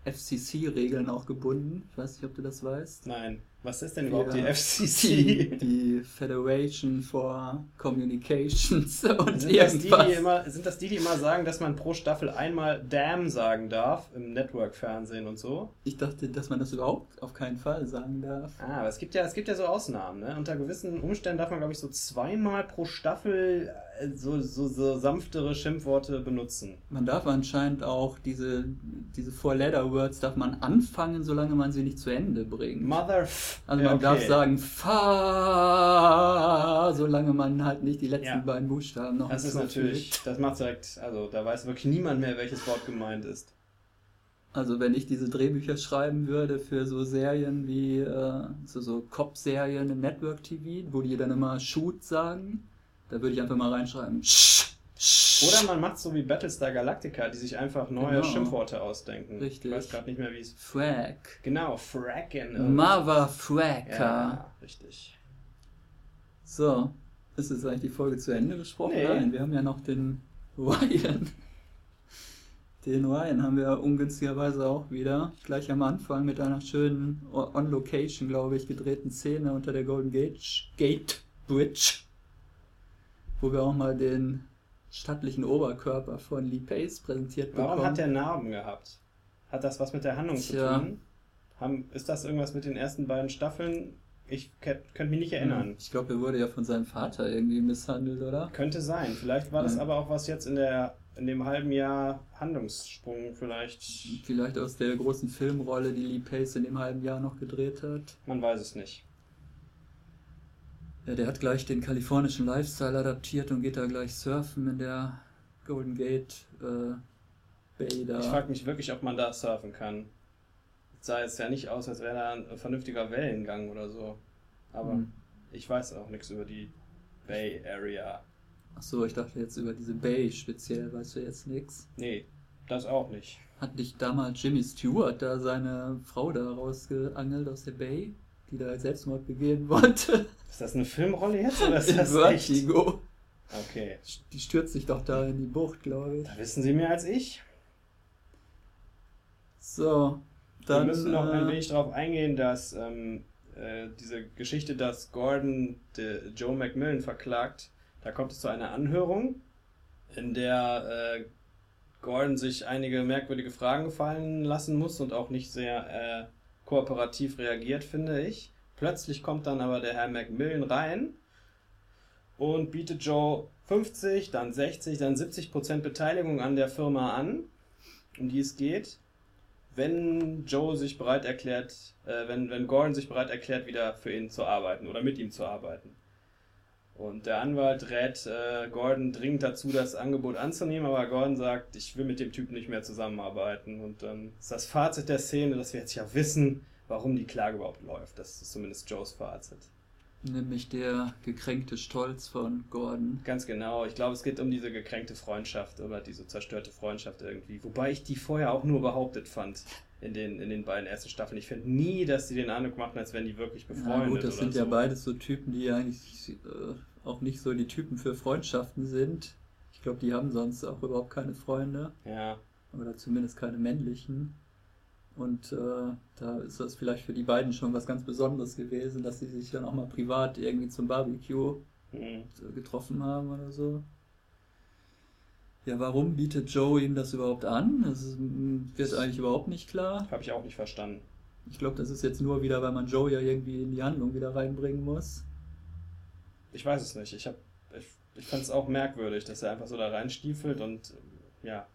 A: FCC-Regeln auch gebunden. Ich weiß nicht, ob du das weißt.
B: Nein. Was ist denn überhaupt die
A: Ja.
B: FCC?
A: Die, die Federation for Communications und
B: Sind das, die,
A: irgendwas.
B: die immer, sind das die, die immer sagen, dass man pro Staffel einmal Damn sagen darf im Network-Fernsehen und so?
A: Ich dachte, dass man das überhaupt auf keinen Fall sagen darf.
B: Ah, aber es gibt ja, es gibt ja so Ausnahmen, ne? Unter gewissen Umständen darf man, glaube ich, so zweimal pro Staffel so, so, so sanftere Schimpfworte benutzen.
A: Man darf anscheinend auch diese, diese Four-Letter-Words darf man anfangen, solange man sie nicht zu Ende bringt.
B: Mother
A: Also
B: Ja,
A: man darf
B: okay.
A: sagen fa, solange man halt nicht die letzten
B: Ja.
A: beiden Buchstaben noch
B: Das ist natürlich, das macht direkt, also da weiß wirklich niemand mehr, welches Wort gemeint ist.
A: Also wenn ich diese Drehbücher schreiben würde für so Serien wie äh, so, so Cop-Serien im Network-TV, wo die dann immer Shoot sagen, da würde ich einfach mal reinschreiben. Sch, sch.
B: Oder man macht so wie Battlestar Galactica, die sich einfach neue
A: Genau.
B: Schimpfworte ausdenken.
A: Richtig.
B: Ich weiß gerade nicht mehr, wie es.
A: Frack.
B: Genau, Fracken.
A: Motherfracker.
B: Ja, richtig.
A: So, ist jetzt eigentlich die Folge zu Ende gesprochen?
B: Nee.
A: Nein, wir haben ja noch den Ryan. Den Ryan haben wir ungünstigerweise auch wieder gleich am Anfang mit einer schönen On-Location, glaube ich, gedrehten Szene unter der Golden Gate, Gate Bridge, wo wir auch mal den stattlichen Oberkörper von Lee Pace präsentiert
B: Warum
A: bekommen.
B: hat der Narben gehabt? Hat das was mit der Handlung
A: Tja.
B: zu tun? Haben, ist das irgendwas mit den ersten beiden Staffeln? Ich könnte mich nicht erinnern.
A: Ich glaube, er wurde ja von seinem Vater irgendwie misshandelt, oder?
B: Könnte sein. Vielleicht war das aber auch was jetzt in der in dem halben Jahr Handlungssprung vielleicht.
A: Vielleicht aus der großen Filmrolle, die Lee Pace in dem halben Jahr noch gedreht hat.
B: Man weiß es nicht.
A: Ja, der hat gleich den kalifornischen Lifestyle adaptiert und geht da gleich surfen in der Golden Gate äh, Bay da.
B: Ich frage mich wirklich, ob man da surfen kann. Sah jetzt ja nicht aus, als wäre da ein vernünftiger Wellengang oder so. Aber
A: Hm.
B: ich weiß auch nichts über die Bay Area.
A: Achso, ich dachte jetzt über diese Bay speziell, weißt du jetzt nix.
B: Nee, das auch nicht.
A: Hat nicht damals Jimmy Stewart da seine Frau da rausgeangelt aus der Bay, die da Selbstmord begehen wollte?
B: Ist das eine Filmrolle jetzt oder ist
A: in
B: das echt?
A: Vertigo.
B: Okay.
A: Die stürzt sich doch da in die Bucht, glaube ich.
B: Da wissen Sie mehr als ich.
A: So, dann.
B: Wir müssen noch ein
A: äh,
B: wenig darauf eingehen, dass ähm, äh, diese Geschichte, dass Gordon Joe McMillan verklagt, da kommt es zu einer Anhörung, in der äh, Gordon sich einige merkwürdige Fragen gefallen lassen muss und auch nicht sehr äh, kooperativ reagiert, finde ich. Plötzlich kommt dann aber der Herr McMillan rein und bietet Joe 50, dann 60, dann 70 Prozent Beteiligung an der Firma an, um die es geht wenn Joe sich bereit erklärt, äh, wenn, wenn Gordon sich bereit erklärt, wieder für ihn zu arbeiten oder mit ihm zu arbeiten. Und der Anwalt rät äh, Gordon dringend dazu, das Angebot anzunehmen, aber Gordon sagt, ich will mit dem Typen nicht mehr zusammenarbeiten. Und dann ist das Fazit der Szene, dass wir jetzt ja wissen, warum die Klage überhaupt läuft. Das ist zumindest Joes Fazit.
A: Nämlich der gekränkte Stolz von Gordon.
B: Ganz genau. Ich glaube, es geht um diese gekränkte Freundschaft oder diese zerstörte Freundschaft irgendwie. Wobei ich die vorher auch nur behauptet fand in den, in den beiden ersten Staffeln. Ich finde nie, dass die den Eindruck machen, als wären die wirklich befreundet.
A: Ja, gut, das sind
B: so.
A: ja beides so Typen, die eigentlich äh, auch nicht so die Typen für Freundschaften sind. Ich glaube, die haben sonst auch überhaupt keine Freunde.
B: Ja,
A: Oder zumindest keine männlichen. Und äh, da ist das vielleicht für die beiden schon was ganz Besonderes gewesen, dass sie sich dann auch mal privat irgendwie zum Barbecue
B: hm.
A: so getroffen haben oder so. Ja, warum bietet Joe ihm das überhaupt an? Das ist, mm, wird eigentlich überhaupt nicht klar.
B: habe ich auch nicht verstanden.
A: Ich glaube, das ist jetzt nur wieder, weil man Joe ja irgendwie in die Handlung wieder reinbringen muss.
B: Ich weiß es nicht. Ich, hab- ich, ich fand es auch merkwürdig, dass er einfach so da reinstiefelt und äh, ja.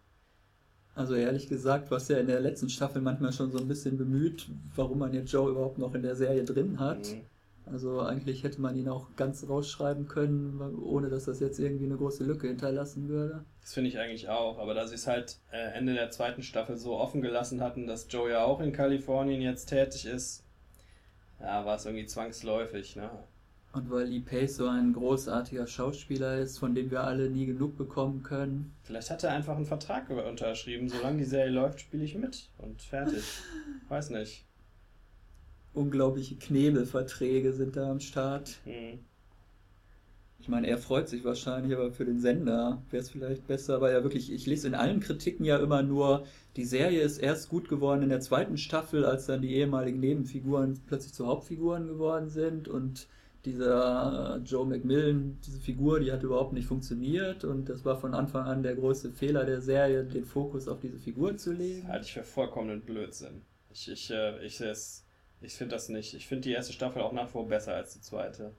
A: Also ehrlich gesagt, was ja in der letzten Staffel manchmal schon so ein bisschen bemüht, warum man jetzt Joe überhaupt noch in der Serie drin hat.
B: hm.
A: Also eigentlich hätte man ihn auch ganz rausschreiben können, ohne dass das jetzt irgendwie eine große Lücke hinterlassen würde.
B: Das finde ich eigentlich auch. Aber da sie es halt äh, Ende der zweiten Staffel so offen gelassen hatten, dass Joe ja auch in Kalifornien jetzt tätig ist, ja, war es irgendwie zwangsläufig, ne?
A: Und weil Lee Pace so ein großartiger Schauspieler ist, von dem wir alle nie genug bekommen können.
B: Vielleicht hat er einfach einen Vertrag unterschrieben. Solange die Serie läuft, spiele ich mit und fertig. Weiß nicht.
A: Unglaubliche Knebelverträge sind da am Start.
B: Hm.
A: Ich meine, er freut sich wahrscheinlich, aber für den Sender wäre es vielleicht besser, weil ja wirklich, ich lese in allen Kritiken ja immer nur, die Serie ist erst gut geworden in der zweiten Staffel, als dann die ehemaligen Nebenfiguren plötzlich zu Hauptfiguren geworden sind und dieser äh, Joe McMillan, diese Figur, die hat überhaupt nicht funktioniert und das war von Anfang an der größte Fehler der Serie, den Fokus auf diese Figur zu legen.
B: Das halte ich für vollkommenen Blödsinn. Ich, ich, äh, ich, ich, ich finde das nicht. Ich finde die erste Staffel auch nach wie vor besser als die zweite.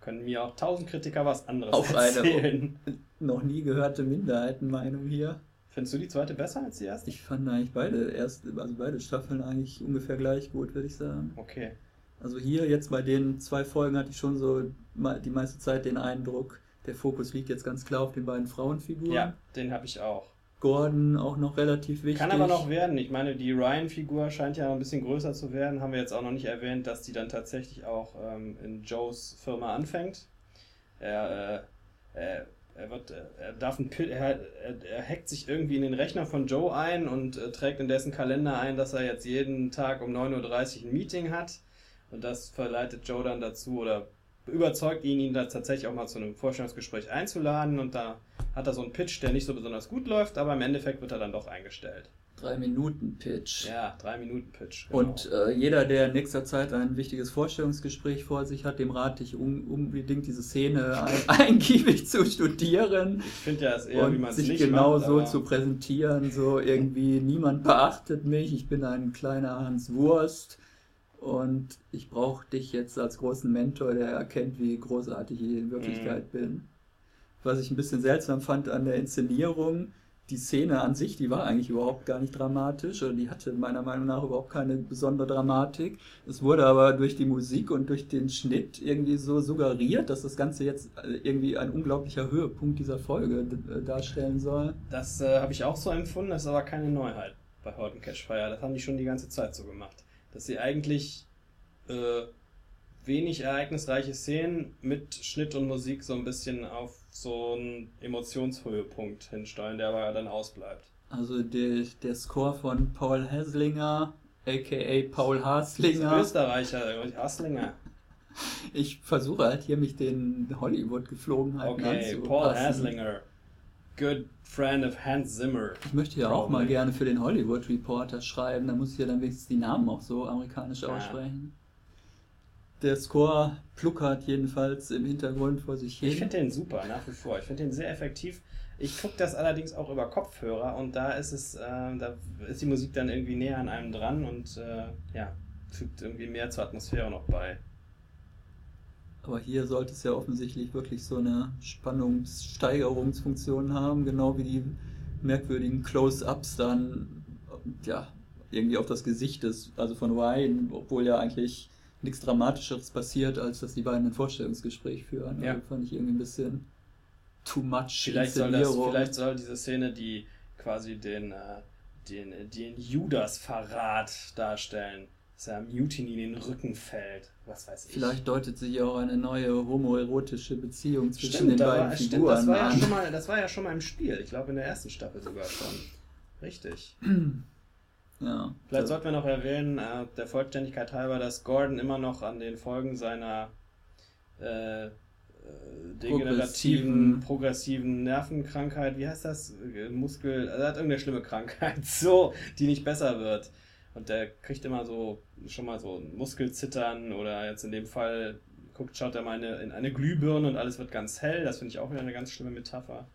B: Können mir auch tausend Kritiker was anderes
A: Auf
B: erzählen.
A: eine noch nie gehörte Minderheitenmeinung hier.
B: Findest du die zweite besser als die erste?
A: Ich fand eigentlich beide erste, also beide Staffeln eigentlich ungefähr gleich gut, würde ich sagen.
B: Okay.
A: Also hier jetzt bei den zwei Folgen hatte ich schon so die meiste Zeit den Eindruck, der Fokus liegt jetzt ganz klar auf den beiden Frauenfiguren.
B: Ja, den habe ich auch.
A: Gordon auch noch relativ wichtig.
B: Kann aber noch werden. Ich meine, die Ryan-Figur scheint ja noch ein bisschen größer zu werden. Haben wir jetzt auch noch nicht erwähnt, dass die dann tatsächlich auch ähm, in Joes Firma anfängt. Er, äh, er, wird, er darf ein Pil er, er, er, hackt sich irgendwie in den Rechner von Joe ein und äh, trägt in dessen Kalender ein, dass er jetzt jeden Tag um 9.30 Uhr ein Meeting hat. Und das verleitet Joe dann dazu oder überzeugt ihn, ihn da tatsächlich auch mal zu einem Vorstellungsgespräch einzuladen. Und da hat er so einen Pitch, der nicht so besonders gut läuft, aber im Endeffekt wird er dann doch eingestellt.
A: Drei Minuten Pitch.
B: Ja, drei Minuten Pitch.
A: Genau. Und äh, jeder, der in nächster Zeit ein wichtiges Vorstellungsgespräch vor sich hat, dem rate ich un unbedingt diese Szene ein eingiebig zu studieren.
B: Ich finde ja, es eher, wie man es
A: sich
B: nicht
A: genau
B: macht,
A: so zu präsentieren, so irgendwie niemand beachtet mich, ich bin ein kleiner Hans Wurst und ich brauche dich jetzt als großen Mentor, der erkennt, wie großartig ich in Wirklichkeit bin. Was ich ein bisschen seltsam fand an der Inszenierung, die Szene an sich, die war eigentlich überhaupt gar nicht dramatisch oder die hatte meiner Meinung nach überhaupt keine besondere Dramatik. Es wurde aber durch die Musik und durch den Schnitt irgendwie so suggeriert, dass das Ganze jetzt äh, irgendwie ein unglaublicher Höhepunkt dieser Folge äh, darstellen soll.
B: Das äh, habe ich auch so empfunden, das ist aber keine Neuheit bei Horton Cash Fire. Das haben die schon die ganze Zeit so gemacht. Dass sie eigentlich äh, wenig ereignisreiche Szenen mit Schnitt und Musik so ein bisschen auf so einen Emotionshöhepunkt hinsteuern, der aber dann ausbleibt.
A: Also der, der Score von Paul Haslinger, aka Paul Haslinger.
B: Österreicher, Haslinger.
A: Ich versuche halt hier mich den Hollywood-Geflogenheiten
B: Okay,
A: anzupassen.
B: Paul Haslinger. Good friend of Hans Zimmer.
A: Ich möchte ja auch mal gerne für den Hollywood Reporter schreiben, da muss ich ja dann wenigstens die Namen auch so amerikanisch
B: Ja.
A: Der Score pluckert jedenfalls im Hintergrund vor sich hin.
B: Ich finde den super, nach wie vor. Ich finde den sehr effektiv. Ich gucke das allerdings auch über Kopfhörer und da ist es, äh, da ist die Musik dann irgendwie näher an einem dran und äh, ja, fügt irgendwie mehr zur Atmosphäre noch bei.
A: Aber hier sollte es ja offensichtlich wirklich so eine Spannungssteigerungsfunktion haben, genau wie die merkwürdigen Close-Ups dann ja irgendwie auf das Gesicht des, also von Ryan, obwohl ja eigentlich nichts Dramatischeres passiert, als dass die beiden ein Vorstellungsgespräch führen.
B: Ja.
A: Also fand ich irgendwie ein bisschen too much
B: Vielleicht soll, das, vielleicht soll diese Szene, die quasi den, äh, den, den Judas-Verrat darstellen, dass er Mutiny in den Rücken fällt. Was weiß ich.
A: Vielleicht deutet sich auch eine neue homoerotische Beziehung zwischen
B: Stimmt,
A: den beiden
B: war, stimmt
A: Figuren
B: das, war ja
A: an.
B: schon mal, das war ja schon mal im Spiel. Ich glaube in der ersten Staffel sogar schon. Richtig.
A: ja.
B: Vielleicht
A: So.
B: sollten wir noch erwähnen, äh, der Vollständigkeit halber, dass Gordon immer noch an den Folgen seiner äh, äh, degenerativen,
A: Progressiven-
B: progressiven Nervenkrankheit, wie heißt das? Äh, Muskel, er hat irgendeine schlimme Krankheit, so, die nicht besser wird. Und der kriegt immer so, schon mal so ein Muskelzittern oder jetzt in dem Fall guckt, schaut er mal in eine, in eine Glühbirne und alles wird ganz hell. Das finde ich auch wieder eine ganz schlimme Metapher.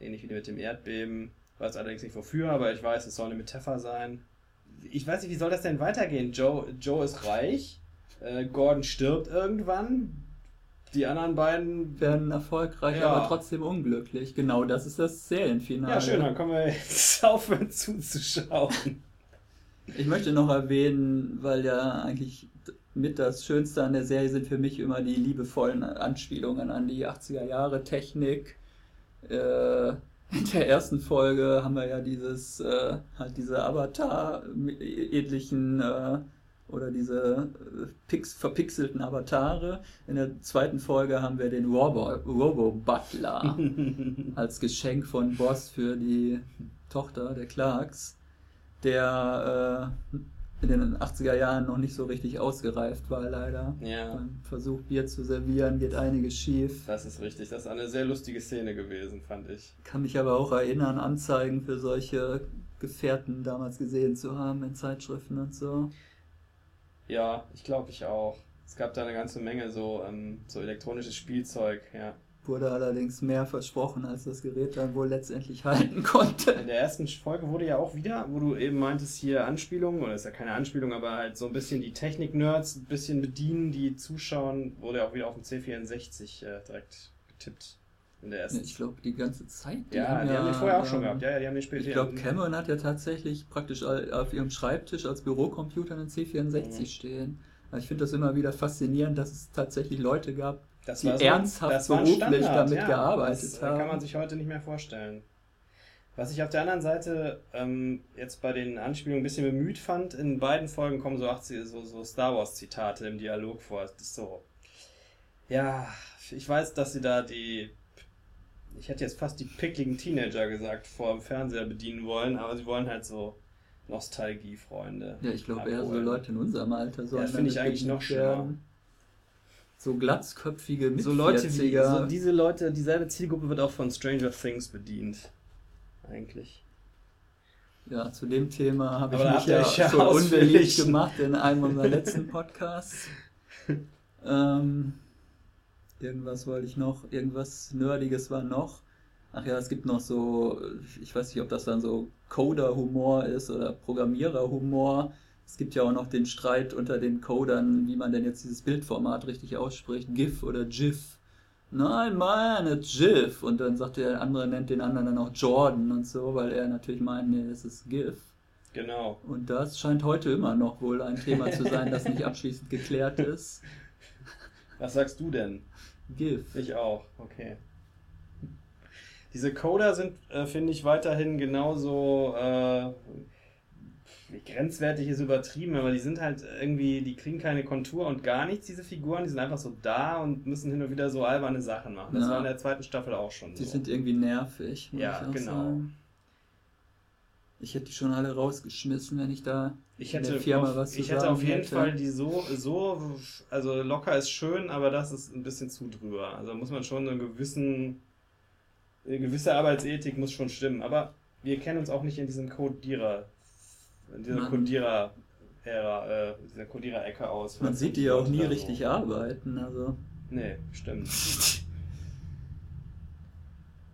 B: Ähnlich wie mit dem Erdbeben. Weiß allerdings nicht wofür, aber ich weiß, es soll eine Metapher sein. Ich weiß nicht, wie soll das denn weitergehen? Joe, Joe ist reich, äh, Gordon stirbt irgendwann, die anderen beiden.
A: werden erfolgreich,
B: Ja.
A: aber trotzdem unglücklich. Genau, das ist das Serienfinale.
B: Ja, schön, dann können wir jetzt aufhören zuzuschauen.
A: Ich möchte noch erwähnen, weil ja eigentlich mit das Schönste an der Serie sind für mich immer die liebevollen Anspielungen an die 80er Jahre Technik. Äh, in der ersten Folge haben wir ja dieses, äh, halt diese Avatar-ähnlichen äh, oder diese äh, pix verpixelten Avatare. In der zweiten Folge haben wir den Robo, Robo Butler als Geschenk von Boss für die Tochter der Clarks, der äh, in den 80er Jahren noch nicht so richtig ausgereift war, leider.
B: Ja.
A: Beim Versuch, Bier zu servieren, geht einiges schief.
B: Das ist richtig. Das ist eine sehr lustige Szene gewesen, fand ich.
A: Kann mich aber auch erinnern, Anzeigen für solche Gefährten damals gesehen zu haben in Zeitschriften und so.
B: Ja, ich glaube ich auch. Es gab da eine ganze Menge so, ähm, so elektronisches Spielzeug, ja.
A: Wurde allerdings mehr versprochen, als das Gerät dann wohl letztendlich halten konnte.
B: In der ersten Folge wurde ja auch wieder, wo du eben meintest, hier Anspielungen, oder ist ja keine Anspielung, aber halt so ein bisschen die Technik-Nerds ein bisschen bedienen, die zuschauen, wurde ja auch wieder auf dem C64 äh, direkt getippt. In der ersten.
A: Ich glaube, die ganze Zeit.
B: Die ja, haben die haben den vorher auch schon
A: ähm,
B: gehabt. Ja, ja, die haben den später.
A: Ich glaube, Cameron hat ja tatsächlich praktisch auf ihrem Schreibtisch als Bürocomputer einen C64
B: Mhm.
A: stehen. Also ich finde das immer wieder faszinierend, dass es tatsächlich Leute gab,
B: das
A: die
B: war so,
A: ernsthaft
B: das
A: beruflich
B: Standard,
A: damit
B: ja.
A: gearbeitet
B: das, äh,
A: haben.
B: kann man sich heute nicht mehr vorstellen. Was ich auf der anderen Seite ähm, jetzt bei den Anspielungen ein bisschen bemüht fand, in beiden Folgen kommen so, 80, so, so Star Wars-Zitate im Dialog vor. Das ist so. Ja, ich weiß, dass sie da die. Ich hätte jetzt fast die pickligen Teenager gesagt, vor dem Fernseher bedienen wollen, aber sie wollen halt so Nostalgie-Freunde.
A: Ja, ich glaube eher so. Leute in unserem Alter sollen
B: das finde ich eigentlich noch
A: werden. So glatzköpfige
B: So Leute wie,
A: 40er.
B: so diese Leute, dieselbe Zielgruppe wird auch von Stranger Things bedient. Eigentlich.
A: Ja, zu dem Thema habe ich mich ja schon unbeliebt gemacht in einem unserer letzten Podcasts. ähm, irgendwas wollte ich noch, irgendwas Nerdiges war noch. Ach ja, es gibt noch so, ich weiß nicht, ob das dann so Coder-Humor ist oder Programmierer-Humor. Es gibt ja auch noch den Streit unter den Codern, wie man denn jetzt dieses Bildformat richtig ausspricht, GIF oder GIF. Nein, Mann, it's GIF. Und dann sagt der andere, nennt den anderen dann auch Jordan und so, weil er natürlich meint, nee, es ist GIF.
B: Genau.
A: Und das scheint heute immer noch wohl ein Thema zu sein, das nicht abschließend geklärt ist.
B: Was sagst du denn?
A: GIF.
B: Ich auch, okay. Diese Coder sind, äh, finde ich, weiterhin genauso äh, grenzwertig ist übertrieben, aber die sind halt irgendwie, die kriegen keine Kontur und gar nichts, diese Figuren, die sind einfach so da und müssen hin und wieder so alberne Sachen machen. Das
A: Ja.
B: war in der zweiten Staffel auch schon
A: Die
B: so.
A: sind irgendwie nervig, muss
B: Ja,
A: ich auch
B: genau.
A: sagen. Ich hätte die schon alle rausgeschmissen, wenn ich da
B: Ich
A: in
B: hätte,
A: der Firma
B: auf,
A: was zu
B: ich hätte auf jeden
A: hätte.
B: Fall die so, so, also locker ist schön, aber das ist ein bisschen zu drüber. Also muss man schon einen gewissen, eine gewisse Arbeitsethik muss schon stimmen. Aber wir kennen uns auch nicht in diesem Codierer, in dieser
A: Man-
B: Codierer-Ära, äh, dieser Codierer-Ecke aus.
A: Man sieht die ja auch nie
B: Oder so.
A: richtig arbeiten, also.
B: Nee, stimmt.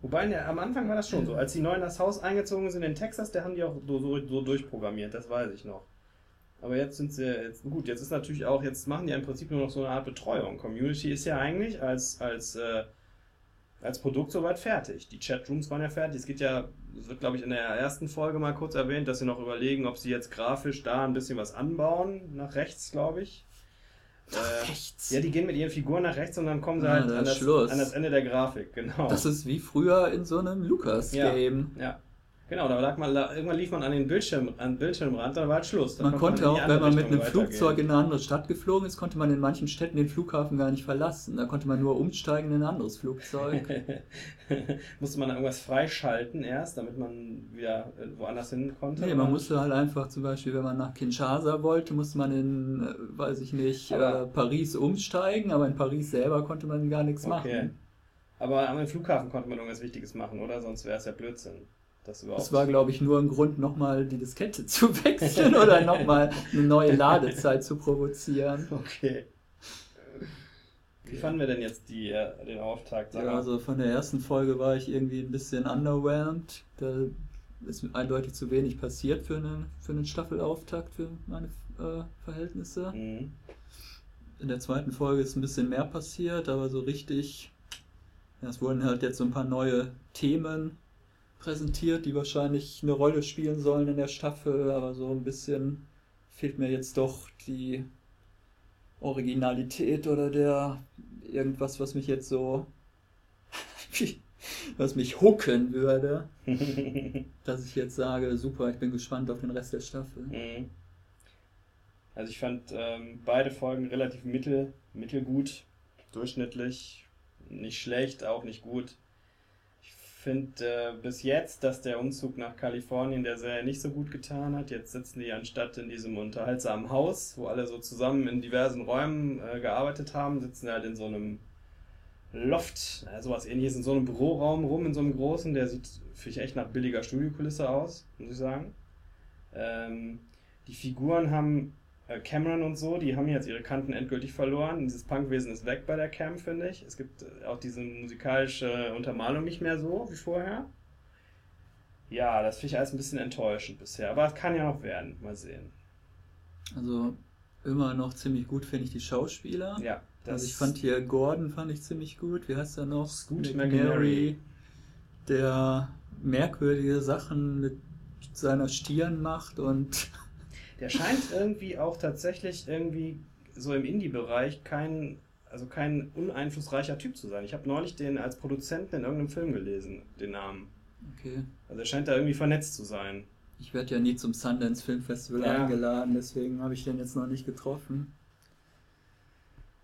B: Wobei, ne, am Anfang war das schon so. Als die neu in das Haus eingezogen sind in Texas, da haben die auch so, so, so durchprogrammiert, das weiß ich noch. Aber jetzt sind sie, jetzt, gut, jetzt ist natürlich auch, jetzt machen die im Prinzip nur noch so eine Art Betreuung. Community ist ja eigentlich als, als, äh, als Produkt soweit fertig. Die Chatrooms waren ja fertig. Es geht ja, es wird glaube ich in der ersten Folge mal kurz erwähnt, dass sie noch überlegen, ob sie jetzt grafisch da ein bisschen was anbauen, nach rechts, glaube ich. Äh,
A: Rechts.
B: ja, die gehen mit ihren Figuren nach rechts und dann kommen sie
A: Ah,
B: halt an das, an das Ende der Grafik, genau.
A: Das ist wie früher in so einem Lucas-Game.
B: ja. Genau, da lag man, irgendwann lief man an den Bildschirm, an den Bildschirmrand, dann war halt Schluss. Dann
A: Man
B: konnte die
A: auch, wenn man mit einem Flugzeug in eine andere Stadt geflogen ist, konnte man in manchen Städten den Flughafen gar nicht verlassen. Da konnte man nur umsteigen in ein anderes Flugzeug.
B: Musste man irgendwas freischalten erst, damit man wieder äh, woanders hin konnte?
A: Nee, man musste halt einfach zum Beispiel, wenn man nach Kinshasa wollte, musste man in, äh, weiß ich nicht,
B: Aber-
A: äh, Paris umsteigen, aber in Paris selber konnte man gar nichts
B: Okay.
A: machen.
B: Aber am Flughafen konnte man irgendwas Wichtiges machen, oder? Sonst wäre es ja Blödsinn. Das.
A: Das war, glaube ich, nur ein Grund, nochmal die Diskette zu wechseln oder nochmal eine neue Ladezeit zu provozieren.
B: Okay. Wie fanden wir denn jetzt die, äh, den Auftakt?
A: Ja, also von der ersten Folge war ich irgendwie ein bisschen underwhelmed. Da ist eindeutig zu wenig passiert für einen, für einen Staffelauftakt für meine äh, Verhältnisse.
B: Mhm.
A: In der zweiten Folge ist ein bisschen mehr passiert, aber so richtig. Ja, es wurden halt jetzt so ein paar neue Themen präsentiert, die wahrscheinlich eine Rolle spielen sollen in der Staffel, aber so ein bisschen fehlt mir jetzt doch die Originalität oder der irgendwas, was mich jetzt so was mich hucken würde, dass ich jetzt sage, super, ich bin gespannt auf den Rest der Staffel.
B: Mhm. Also ich fand ähm, beide Folgen relativ mittel, mittelgut, durchschnittlich, nicht schlecht, auch nicht gut. Finde äh, bis jetzt, dass der Umzug nach Kalifornien der Serie nicht so gut getan hat. Jetzt sitzen die anstatt in diesem unterhaltsamen Haus, wo alle so zusammen in diversen Räumen äh, gearbeitet haben, sitzen halt in so einem Loft, äh, sowas ähnliches, in so einem Büroraum rum, in so einem großen. Der sieht, finde ich, echt nach billiger Studiokulisse aus, muss ich sagen. Ähm, die Figuren haben Cameron und so, die haben jetzt ihre Kanten endgültig verloren. Dieses Punkwesen ist weg bei der Cam, finde ich. Es gibt äh, auch diese musikalische Untermalung nicht mehr so wie vorher. Ja, das finde ich alles ein bisschen enttäuschend bisher. Aber es kann ja noch werden. Mal sehen.
A: Also immer noch ziemlich gut finde ich die Schauspieler.
B: Ja.
A: also ich fand hier Gordon fand ich ziemlich gut. Wie heißt er noch?
B: Scoot McNary.
A: Der merkwürdige Sachen mit seiner Stirn macht und
B: der scheint irgendwie auch tatsächlich irgendwie so im Indie-Bereich kein, also kein uneinflussreicher Typ zu sein. Ich habe neulich den als Produzenten in irgendeinem Film gelesen, den Namen.
A: Okay.
B: Also er scheint da irgendwie vernetzt zu sein.
A: Ich werde ja nie zum Sundance Film Festival ja. eingeladen, deswegen habe ich den jetzt noch nicht getroffen.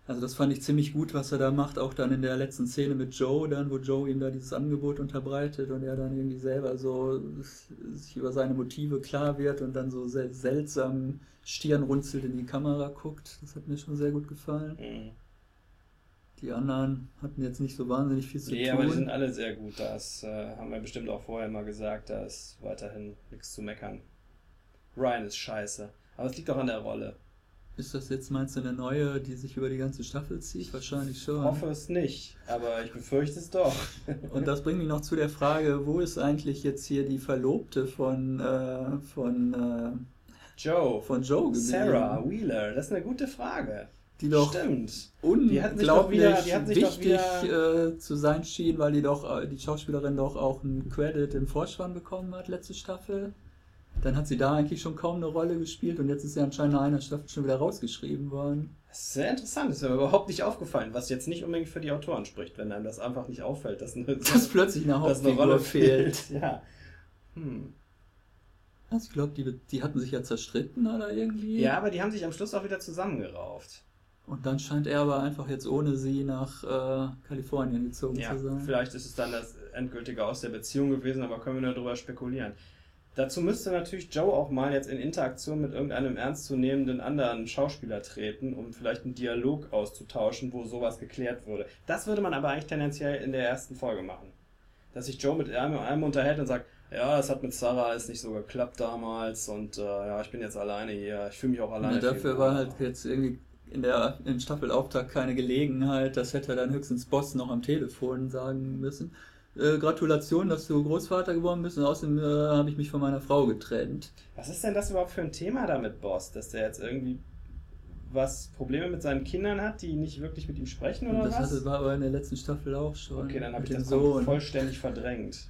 A: Also das fand ich ziemlich gut, was er da macht, auch dann in der letzten Szene mit Joe, dann, wo Joe ihm da dieses Angebot unterbreitet und er dann irgendwie selber so sich über seine Motive klar wird und dann so sel seltsam stirnrunzelt in die Kamera guckt. Das hat mir schon sehr gut gefallen. Mhm. Die anderen hatten jetzt nicht so wahnsinnig viel zu nee, tun.
B: Nee, aber die sind alle sehr gut. Das äh, haben wir bestimmt auch vorher mal gesagt. Da ist weiterhin nichts zu meckern. Ryan ist scheiße. Aber es liegt auch an der Rolle.
A: Ist das jetzt, meinst du, eine neue, die sich über die ganze Staffel zieht? Wahrscheinlich schon. Ich
B: hoffe es nicht, aber ich befürchte es doch.
A: Und das bringt mich noch zu der Frage, wo ist eigentlich jetzt hier die Verlobte von, äh, von äh,
B: Joe?
A: Von Joe
B: geblieben? Sarah Wheeler, das ist eine gute Frage.
A: Die doch
B: Stimmt.
A: unglaublich wieder, wichtig äh, zu sein schien, weil die doch, äh, die Schauspielerin doch auch einen Credit im Vorspann bekommen hat, letzte Staffel dann hat sie da eigentlich schon kaum eine Rolle gespielt und jetzt ist sie anscheinend nach einer Staffel schon wieder rausgeschrieben worden.
B: Das ist sehr interessant, das ist mir überhaupt nicht aufgefallen, was jetzt nicht unbedingt für die Autoren spricht, wenn einem das einfach nicht auffällt, dass, eine,
A: dass plötzlich eine Hauptfigur Rolle fehlt.
B: fehlt. Ja. Hm.
A: Also ich glaube, die, die hatten sich ja zerstritten oder irgendwie.
B: Ja, aber die haben sich am Schluss auch wieder zusammengerauft.
A: Und dann scheint er aber einfach jetzt ohne sie nach äh, Kalifornien gezogen ja, zu sein.
B: Vielleicht ist es dann das endgültige Aus der Beziehung gewesen, aber können wir nur darüber spekulieren. Dazu müsste natürlich Joe auch mal jetzt in Interaktion mit irgendeinem ernstzunehmenden anderen Schauspieler treten, um vielleicht einen Dialog auszutauschen, wo sowas geklärt würde. Das würde man aber eigentlich tendenziell in der ersten Folge machen. Dass sich Joe mit einem, unterhält und sagt, ja, es hat mit Sarah alles nicht so geklappt damals und äh, ja, ich bin jetzt alleine hier, ich fühle mich auch alleine.
A: Ja, dafür war halt jetzt irgendwie in der in Staffelauftakt keine Gelegenheit, das hätte dann höchstens Boss noch am Telefon sagen müssen äh, Gratulation, dass du Großvater geworden bist und außerdem äh, habe ich mich von meiner Frau getrennt.
B: Was ist denn das überhaupt für ein Thema damit, Boss? Dass der jetzt irgendwie was Probleme mit seinen Kindern hat, die nicht wirklich mit ihm sprechen oder
A: das
B: was?
A: Das war aber in der letzten Staffel auch schon.
B: Okay, dann habe ich das Sohn. vollständig verdrängt.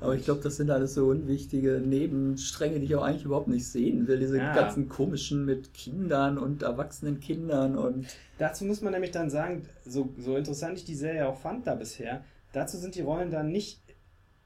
A: Aber ich glaube, das sind alles so unwichtige Nebenstränge, die ich auch eigentlich überhaupt nicht sehen will. Diese ja. ganzen komischen mit Kindern und erwachsenen Kindern und.
B: Dazu muss man nämlich dann sagen, so, so interessant ich die Serie auch fand da bisher, dazu sind die Rollen dann nicht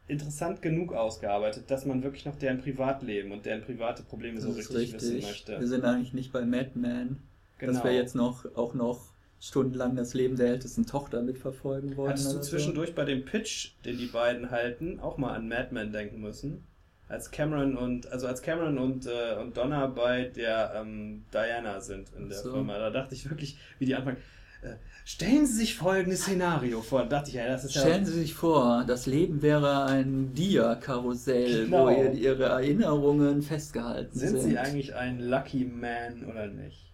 B: interessant genug ausgearbeitet, dass man wirklich noch deren Privatleben und deren private Probleme das so richtig, richtig, wissen möchte.
A: Wir sind eigentlich nicht bei Mad Men, genau. dass wir jetzt noch auch noch stundenlang das Leben der ältesten Tochter mitverfolgen wollen.
B: Hattest du zwischendurch so? bei dem Pitch, den die beiden halten, auch mal an Mad Men denken müssen? Als Cameron und also als Cameron und, äh, und Donna bei der ähm, Diana sind in der so. Firma, da dachte ich wirklich, wie die anfangen. Äh, stellen Sie sich folgendes Szenario vor. Da dachte ich, ja, das ist
A: Stellen ja Sie sich vor, das Leben wäre ein Dia-Karussell, genau. wo Ihre Erinnerungen festgehalten sind.
B: Sind Sie eigentlich ein Lucky Man oder nicht?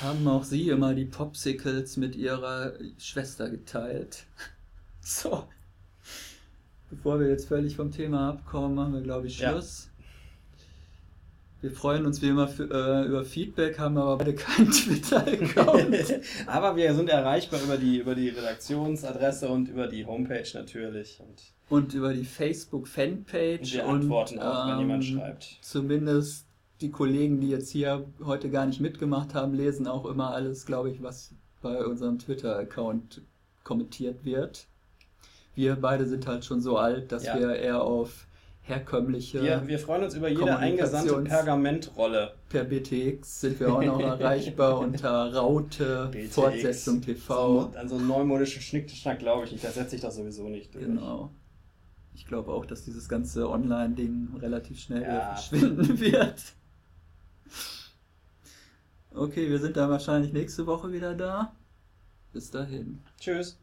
A: Haben auch Sie immer die Popsicles mit Ihrer Schwester geteilt? So. Bevor wir jetzt völlig vom Thema abkommen, machen wir, glaube ich, Schluss. Ja. Wir freuen uns wie immer für, äh, über Feedback, haben aber beide keinen Twitter-Account.
B: aber wir sind erreichbar über die, über die Redaktionsadresse und über die Homepage natürlich. Und,
A: und über die Facebook-Fanpage. Und
B: wir antworten und, auch, wenn ähm, jemand schreibt.
A: Zumindest die Kollegen, die jetzt hier heute gar nicht mitgemacht haben, lesen auch immer alles, glaube ich, was bei unserem Twitter-Account kommentiert wird. Wir beide sind halt schon so alt, dass ja. wir eher auf herkömmliche.
B: Wir, wir freuen uns über jede eingesandte Pergamentrolle.
A: Per BTX sind wir auch noch erreichbar unter Raute BTX. Fortsetzung TV.
B: So, an so einen neumodischen Schnickschnack glaube ich nicht, das setze ich doch sowieso nicht
A: durch. Genau. ich glaube auch, dass dieses ganze Online-Ding relativ schnell wieder
B: Ja.
A: verschwinden wird. Okay, wir sind dann wahrscheinlich nächste Woche wieder da. Bis dahin.
B: Tschüss.